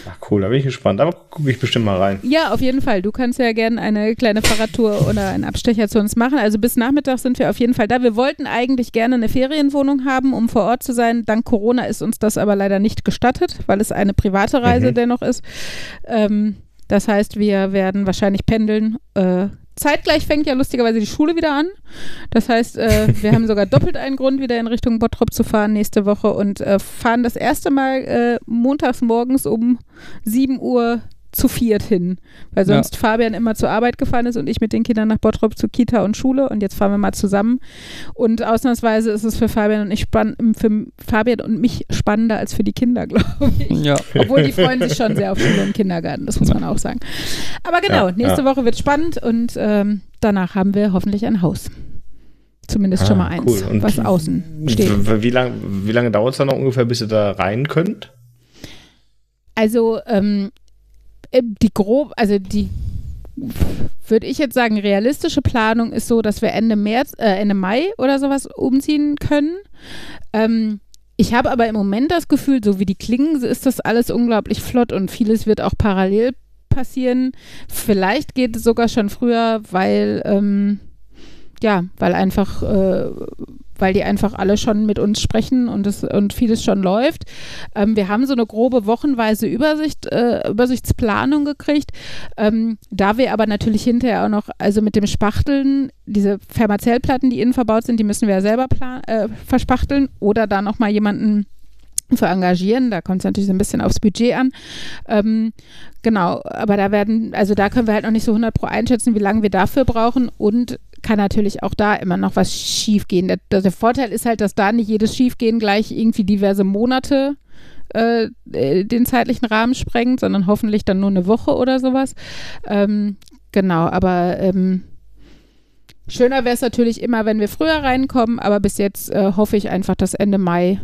Ach, cool, da bin ich gespannt. Aber gucke ich bestimmt mal rein. ja, auf jeden Fall. Du kannst ja gerne eine kleine Fahrradtour oder einen Abstecher zu uns machen. Also bis Nachmittag sind wir auf jeden Fall da. Wir wollten eigentlich gerne eine Ferienwohnung haben, um vor Ort zu sein. Dank Corona ist uns das aber leider nicht gestattet, weil es eine private Reise Mhm. dennoch ist. Ähm, das heißt, wir werden wahrscheinlich pendeln äh, zeitgleich fängt ja lustigerweise die Schule wieder an. Das heißt, äh, wir haben sogar doppelt einen Grund, wieder in Richtung Bottrop zu fahren nächste Woche und äh, fahren das erste Mal äh, montags morgens um 7 Uhr zu viert hin, weil sonst ja. Fabian immer zur Arbeit gefahren ist und ich mit den Kindern nach Bottrop zu Kita und Schule und jetzt fahren wir mal zusammen und ausnahmsweise ist es für Fabian und ich spann, für Fabian und mich spannender als für die Kinder, glaube ich. Ja. Obwohl die freuen sich schon sehr auf Schule und Kindergarten, das muss man auch sagen. Aber genau, ja, nächste Woche wird spannend und ähm, danach haben wir hoffentlich ein Haus. Zumindest ah, schon mal eins, cool. was außen steht. Wie, lang, wie lange dauert es dann noch ungefähr, bis ihr da rein könnt? Also ähm, äh, die grob, also die würde ich jetzt sagen, realistische Planung ist so, dass wir Ende März, äh, Ende Mai oder sowas umziehen können. Ähm, ich habe aber im Moment das Gefühl, so wie die klingen, ist das alles unglaublich flott und vieles wird auch parallel passieren. Vielleicht geht es sogar schon früher, weil ähm, ja, weil einfach äh, weil die einfach alle schon mit uns sprechen und, es, und vieles schon läuft. Ähm, wir haben so eine grobe wochenweise Übersicht, äh, Übersichtsplanung gekriegt. Ähm, da wir aber natürlich hinterher auch noch, also mit dem Spachteln, diese Pharmazellplatten, die innen verbaut sind, die müssen wir ja selber äh, verspachteln oder da nochmal jemanden für engagieren. Da kommt es natürlich so ein bisschen aufs Budget an. Ähm, genau, aber da werden, also da können wir halt noch nicht so 100 pro einschätzen, wie lange wir dafür brauchen und kann natürlich auch da immer noch was schiefgehen. Der, der Vorteil ist halt, dass da nicht jedes Schiefgehen gleich irgendwie diverse Monate äh, äh, den zeitlichen Rahmen sprengt, sondern hoffentlich dann nur eine Woche oder sowas. Ähm, genau, aber ähm, schöner wäre es natürlich immer, wenn wir früher reinkommen, aber bis jetzt äh, hoffe ich einfach, dass Ende Mai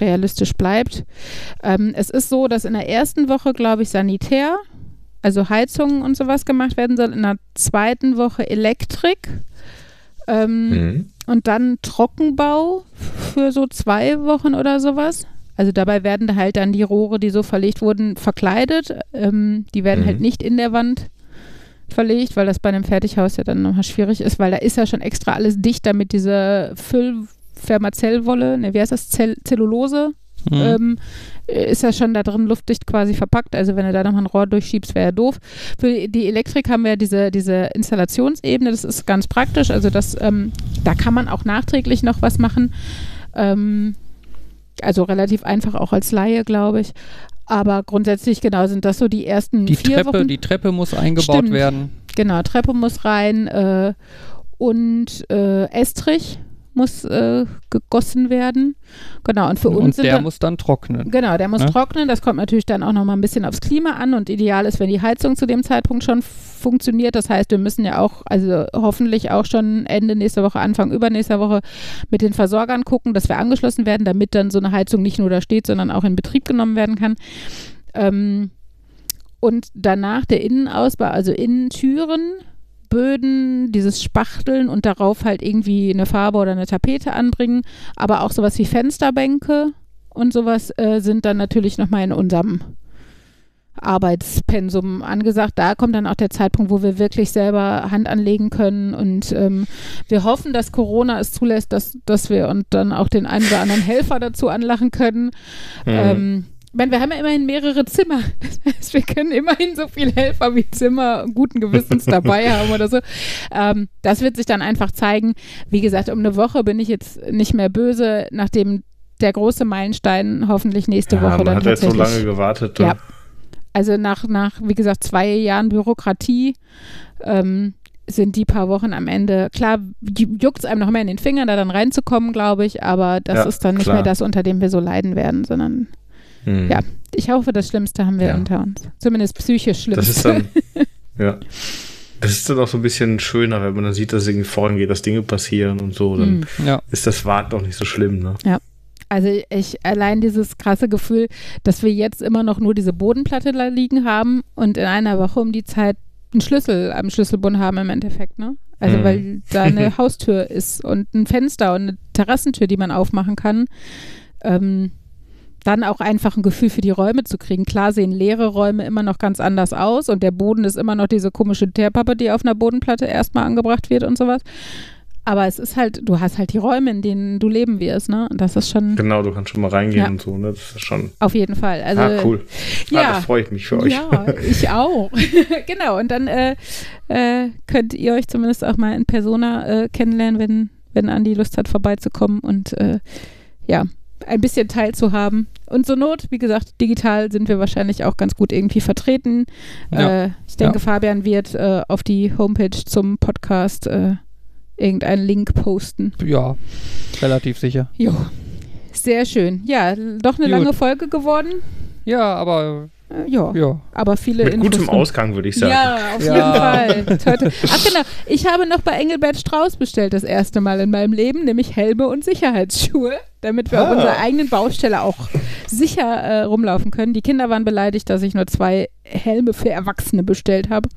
realistisch bleibt. Ähm, es ist so, dass in der ersten Woche, glaube ich, Sanitär, also Heizungen und sowas gemacht werden soll, in der zweiten Woche Elektrik ähm, mhm. Und dann Trockenbau für so zwei Wochen oder sowas. Also dabei werden halt dann die Rohre, die so verlegt wurden, verkleidet. Ähm, die werden halt mhm. halt nicht in der Wand verlegt, weil das bei einem Fertighaus ja dann nochmal schwierig ist, weil da ist ja schon extra alles dicht, damit diese Füllfermazellwolle, ne, wie heißt das, Zell Zellulose, mhm. ähm, ist ja schon da drin luftdicht quasi verpackt. Also wenn du da nochmal ein Rohr durchschiebst, wäre ja doof. Für die Elektrik haben wir diese, diese Installationsebene, das ist ganz praktisch. Also das, ähm, da kann man auch nachträglich noch was machen. Ähm, also relativ einfach auch als Laie, glaube ich. Aber grundsätzlich, genau, sind das so die ersten die vier Treppe, Wochen. Die Treppe muss eingebaut Stimmt. werden. Genau, Treppe muss rein äh, und äh, Estrich muss äh, gegossen werden. Genau, und für uns. Und der dann, muss dann trocknen. Genau, der muss ne? trocknen. Das kommt natürlich dann auch nochmal ein bisschen aufs Klima an und ideal ist, wenn die Heizung zu dem Zeitpunkt schon funktioniert. Das heißt, wir müssen ja auch, also hoffentlich auch schon Ende nächster Woche, Anfang übernächster Woche mit den Versorgern gucken, dass wir angeschlossen werden, damit dann so eine Heizung nicht nur da steht, sondern auch in Betrieb genommen werden kann. Ähm, und danach der Innenausbau, also Innentüren Böden, dieses Spachteln und darauf halt irgendwie eine Farbe oder eine Tapete anbringen. Aber auch sowas wie Fensterbänke und sowas äh, sind dann natürlich nochmal in unserem Arbeitspensum angesagt. Da kommt dann auch der Zeitpunkt, wo wir wirklich selber Hand anlegen können. Und ähm, wir hoffen, dass Corona es zulässt, dass, dass wir und dann auch den einen oder anderen Helfer dazu anlachen können. Mhm. Ähm, meine, wir haben ja immerhin mehrere Zimmer. Das heißt, wir können immerhin so viele Helfer wie Zimmer guten Gewissens dabei haben oder so. Ähm, das wird sich dann einfach zeigen. Wie gesagt, um eine Woche bin ich jetzt nicht mehr böse, nachdem der große Meilenstein hoffentlich nächste ja, Woche man dann hat tatsächlich. jetzt so lange gewartet. Ja. Also nach, nach, wie gesagt, zwei Jahren Bürokratie ähm, sind die paar Wochen am Ende, klar, juckt es einem noch mehr in den Fingern, da dann reinzukommen, glaube ich, aber das ja, ist dann nicht klar. mehr das, unter dem wir so leiden werden, sondern hm. Ja, ich hoffe, das Schlimmste haben wir ja. unter uns. Zumindest psychisch schlimm. Das ist dann, ja. Das ist dann auch so ein bisschen schöner, wenn man dann sieht, dass es irgendwie vorangeht, dass Dinge passieren und so. Dann hm. ja. ist das Warten auch nicht so schlimm, ne? Ja. Also ich allein dieses krasse Gefühl, dass wir jetzt immer noch nur diese Bodenplatte da liegen haben und in einer Woche um die Zeit einen Schlüssel am Schlüsselbund haben im Endeffekt, ne? Also mhm. weil da eine Haustür ist und ein Fenster und eine Terrassentür, die man aufmachen kann. Ähm, dann auch einfach ein Gefühl für die Räume zu kriegen. Klar sehen leere Räume immer noch ganz anders aus und der Boden ist immer noch diese komische Teerpappe, die auf einer Bodenplatte erstmal angebracht wird und sowas. Aber es ist halt, du hast halt die Räume, in denen du leben wirst, ne? Und das ist schon. Genau, du kannst schon mal reingehen Ja. und so, ne? Das ist schon. Auf jeden Fall. Also, ah, cool. Ja. Ah, da freue ich mich für euch. Ja, ich auch. genau. Und dann äh, äh, könnt ihr euch zumindest auch mal in Persona äh, kennenlernen, wenn, wenn Andi Lust hat, vorbeizukommen und äh, ja, ein bisschen teilzuhaben. Und zur Not, wie gesagt, digital sind wir wahrscheinlich auch ganz gut irgendwie vertreten. Ja. Äh, ich denke, Ja. Fabian wird äh, auf die Homepage zum Podcast äh, irgendeinen Link posten. Ja, relativ sicher. Jo. Sehr schön. Ja, doch eine Gut. lange Folge geworden. Ja, aber ja. ja. aber viele Mit gutem Infos- Ausgang, würde ich sagen. Ja, auf Ja. jeden Fall. Toi, toi. Ach genau, ich habe noch bei Engelbert Strauß bestellt das erste Mal in meinem Leben, nämlich Helme und Sicherheitsschuhe, damit wir auf Ah. unserer eigenen Baustelle auch sicher äh, rumlaufen können. Die Kinder waren beleidigt, dass ich nur zwei Helme für Erwachsene bestellt habe.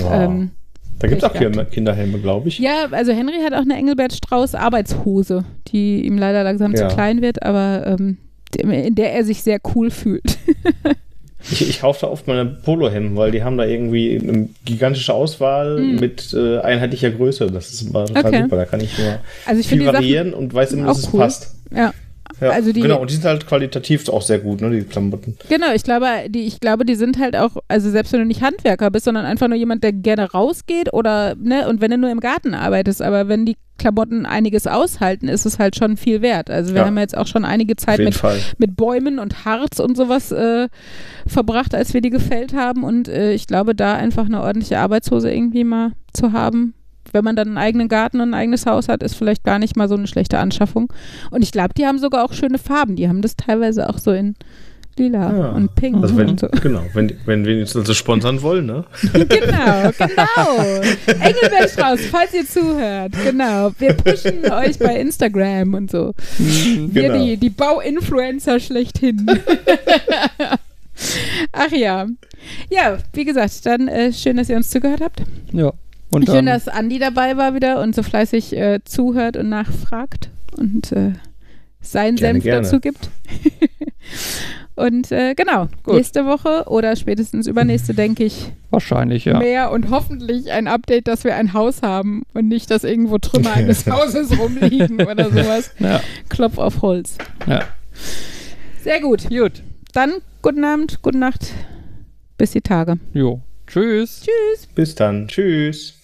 Wow. Ähm, da gibt es auch gehabt. Kinder- Kinderhelme, glaube ich. ja, also Henry hat auch eine Engelbert Strauß Arbeitshose, die ihm leider langsam Ja. zu klein wird, aber ähm, in der er sich sehr cool fühlt. Ich, ich kaufe da oft meine Polohemden, weil die haben da irgendwie eine gigantische Auswahl Mm. mit äh, einheitlicher Größe. Das ist immer total Okay. super. Da kann ich immer Also ich viel die Sachen variieren und weiß immer, dass es cool. passt. Ja, Ja, Also die- genau, und die sind halt qualitativ auch sehr gut, ne, die Klamotten. Genau, ich glaube, die, ich glaube, die sind halt auch, also selbst wenn du nicht Handwerker bist, sondern einfach nur jemand, der gerne rausgeht oder, ne, und wenn du nur im Garten arbeitest, aber wenn die Klamotten einiges aushalten, ist es halt schon viel wert. Also wir Ja. haben jetzt auch schon einige Zeit mit, Fall. mit Bäumen und Harz und sowas äh, verbracht, als wir die gefällt haben und äh, ich glaube, da einfach eine ordentliche Arbeitshose irgendwie mal zu haben, wenn man dann einen eigenen Garten und ein eigenes Haus hat, ist vielleicht gar nicht mal so eine schlechte Anschaffung. Und ich glaube, die haben sogar auch schöne Farben. Die haben das teilweise auch so in lila Ja. und pink Also wenn, und so. genau, wenn, wenn wir uns also sponsern wollen, ne? genau, genau. Engelbert Strauß, falls ihr zuhört, genau. Wir pushen euch bei Instagram und so. Wir Genau. die, die Bauinfluencer schlechthin. Ach ja. Ja, wie gesagt, dann äh, schön, dass ihr uns zugehört habt. Ja. Und Schön, dann, dass Andi dabei war wieder und so fleißig äh, zuhört und nachfragt und äh, seinen Gerne, Senf gerne. dazu gibt. und äh, genau, Gut. nächste Woche oder spätestens übernächste, denke ich, wahrscheinlich, ja. mehr und hoffentlich ein Update, dass wir ein Haus haben und nicht, dass irgendwo Trümmer eines Hauses rumliegen oder sowas. Ja. Klopf auf Holz. ja. Sehr gut. Gut. Dann guten Abend, gute Nacht. Bis die Tage. Jo. Tschüss. Tschüss. Bis dann. Tschüss.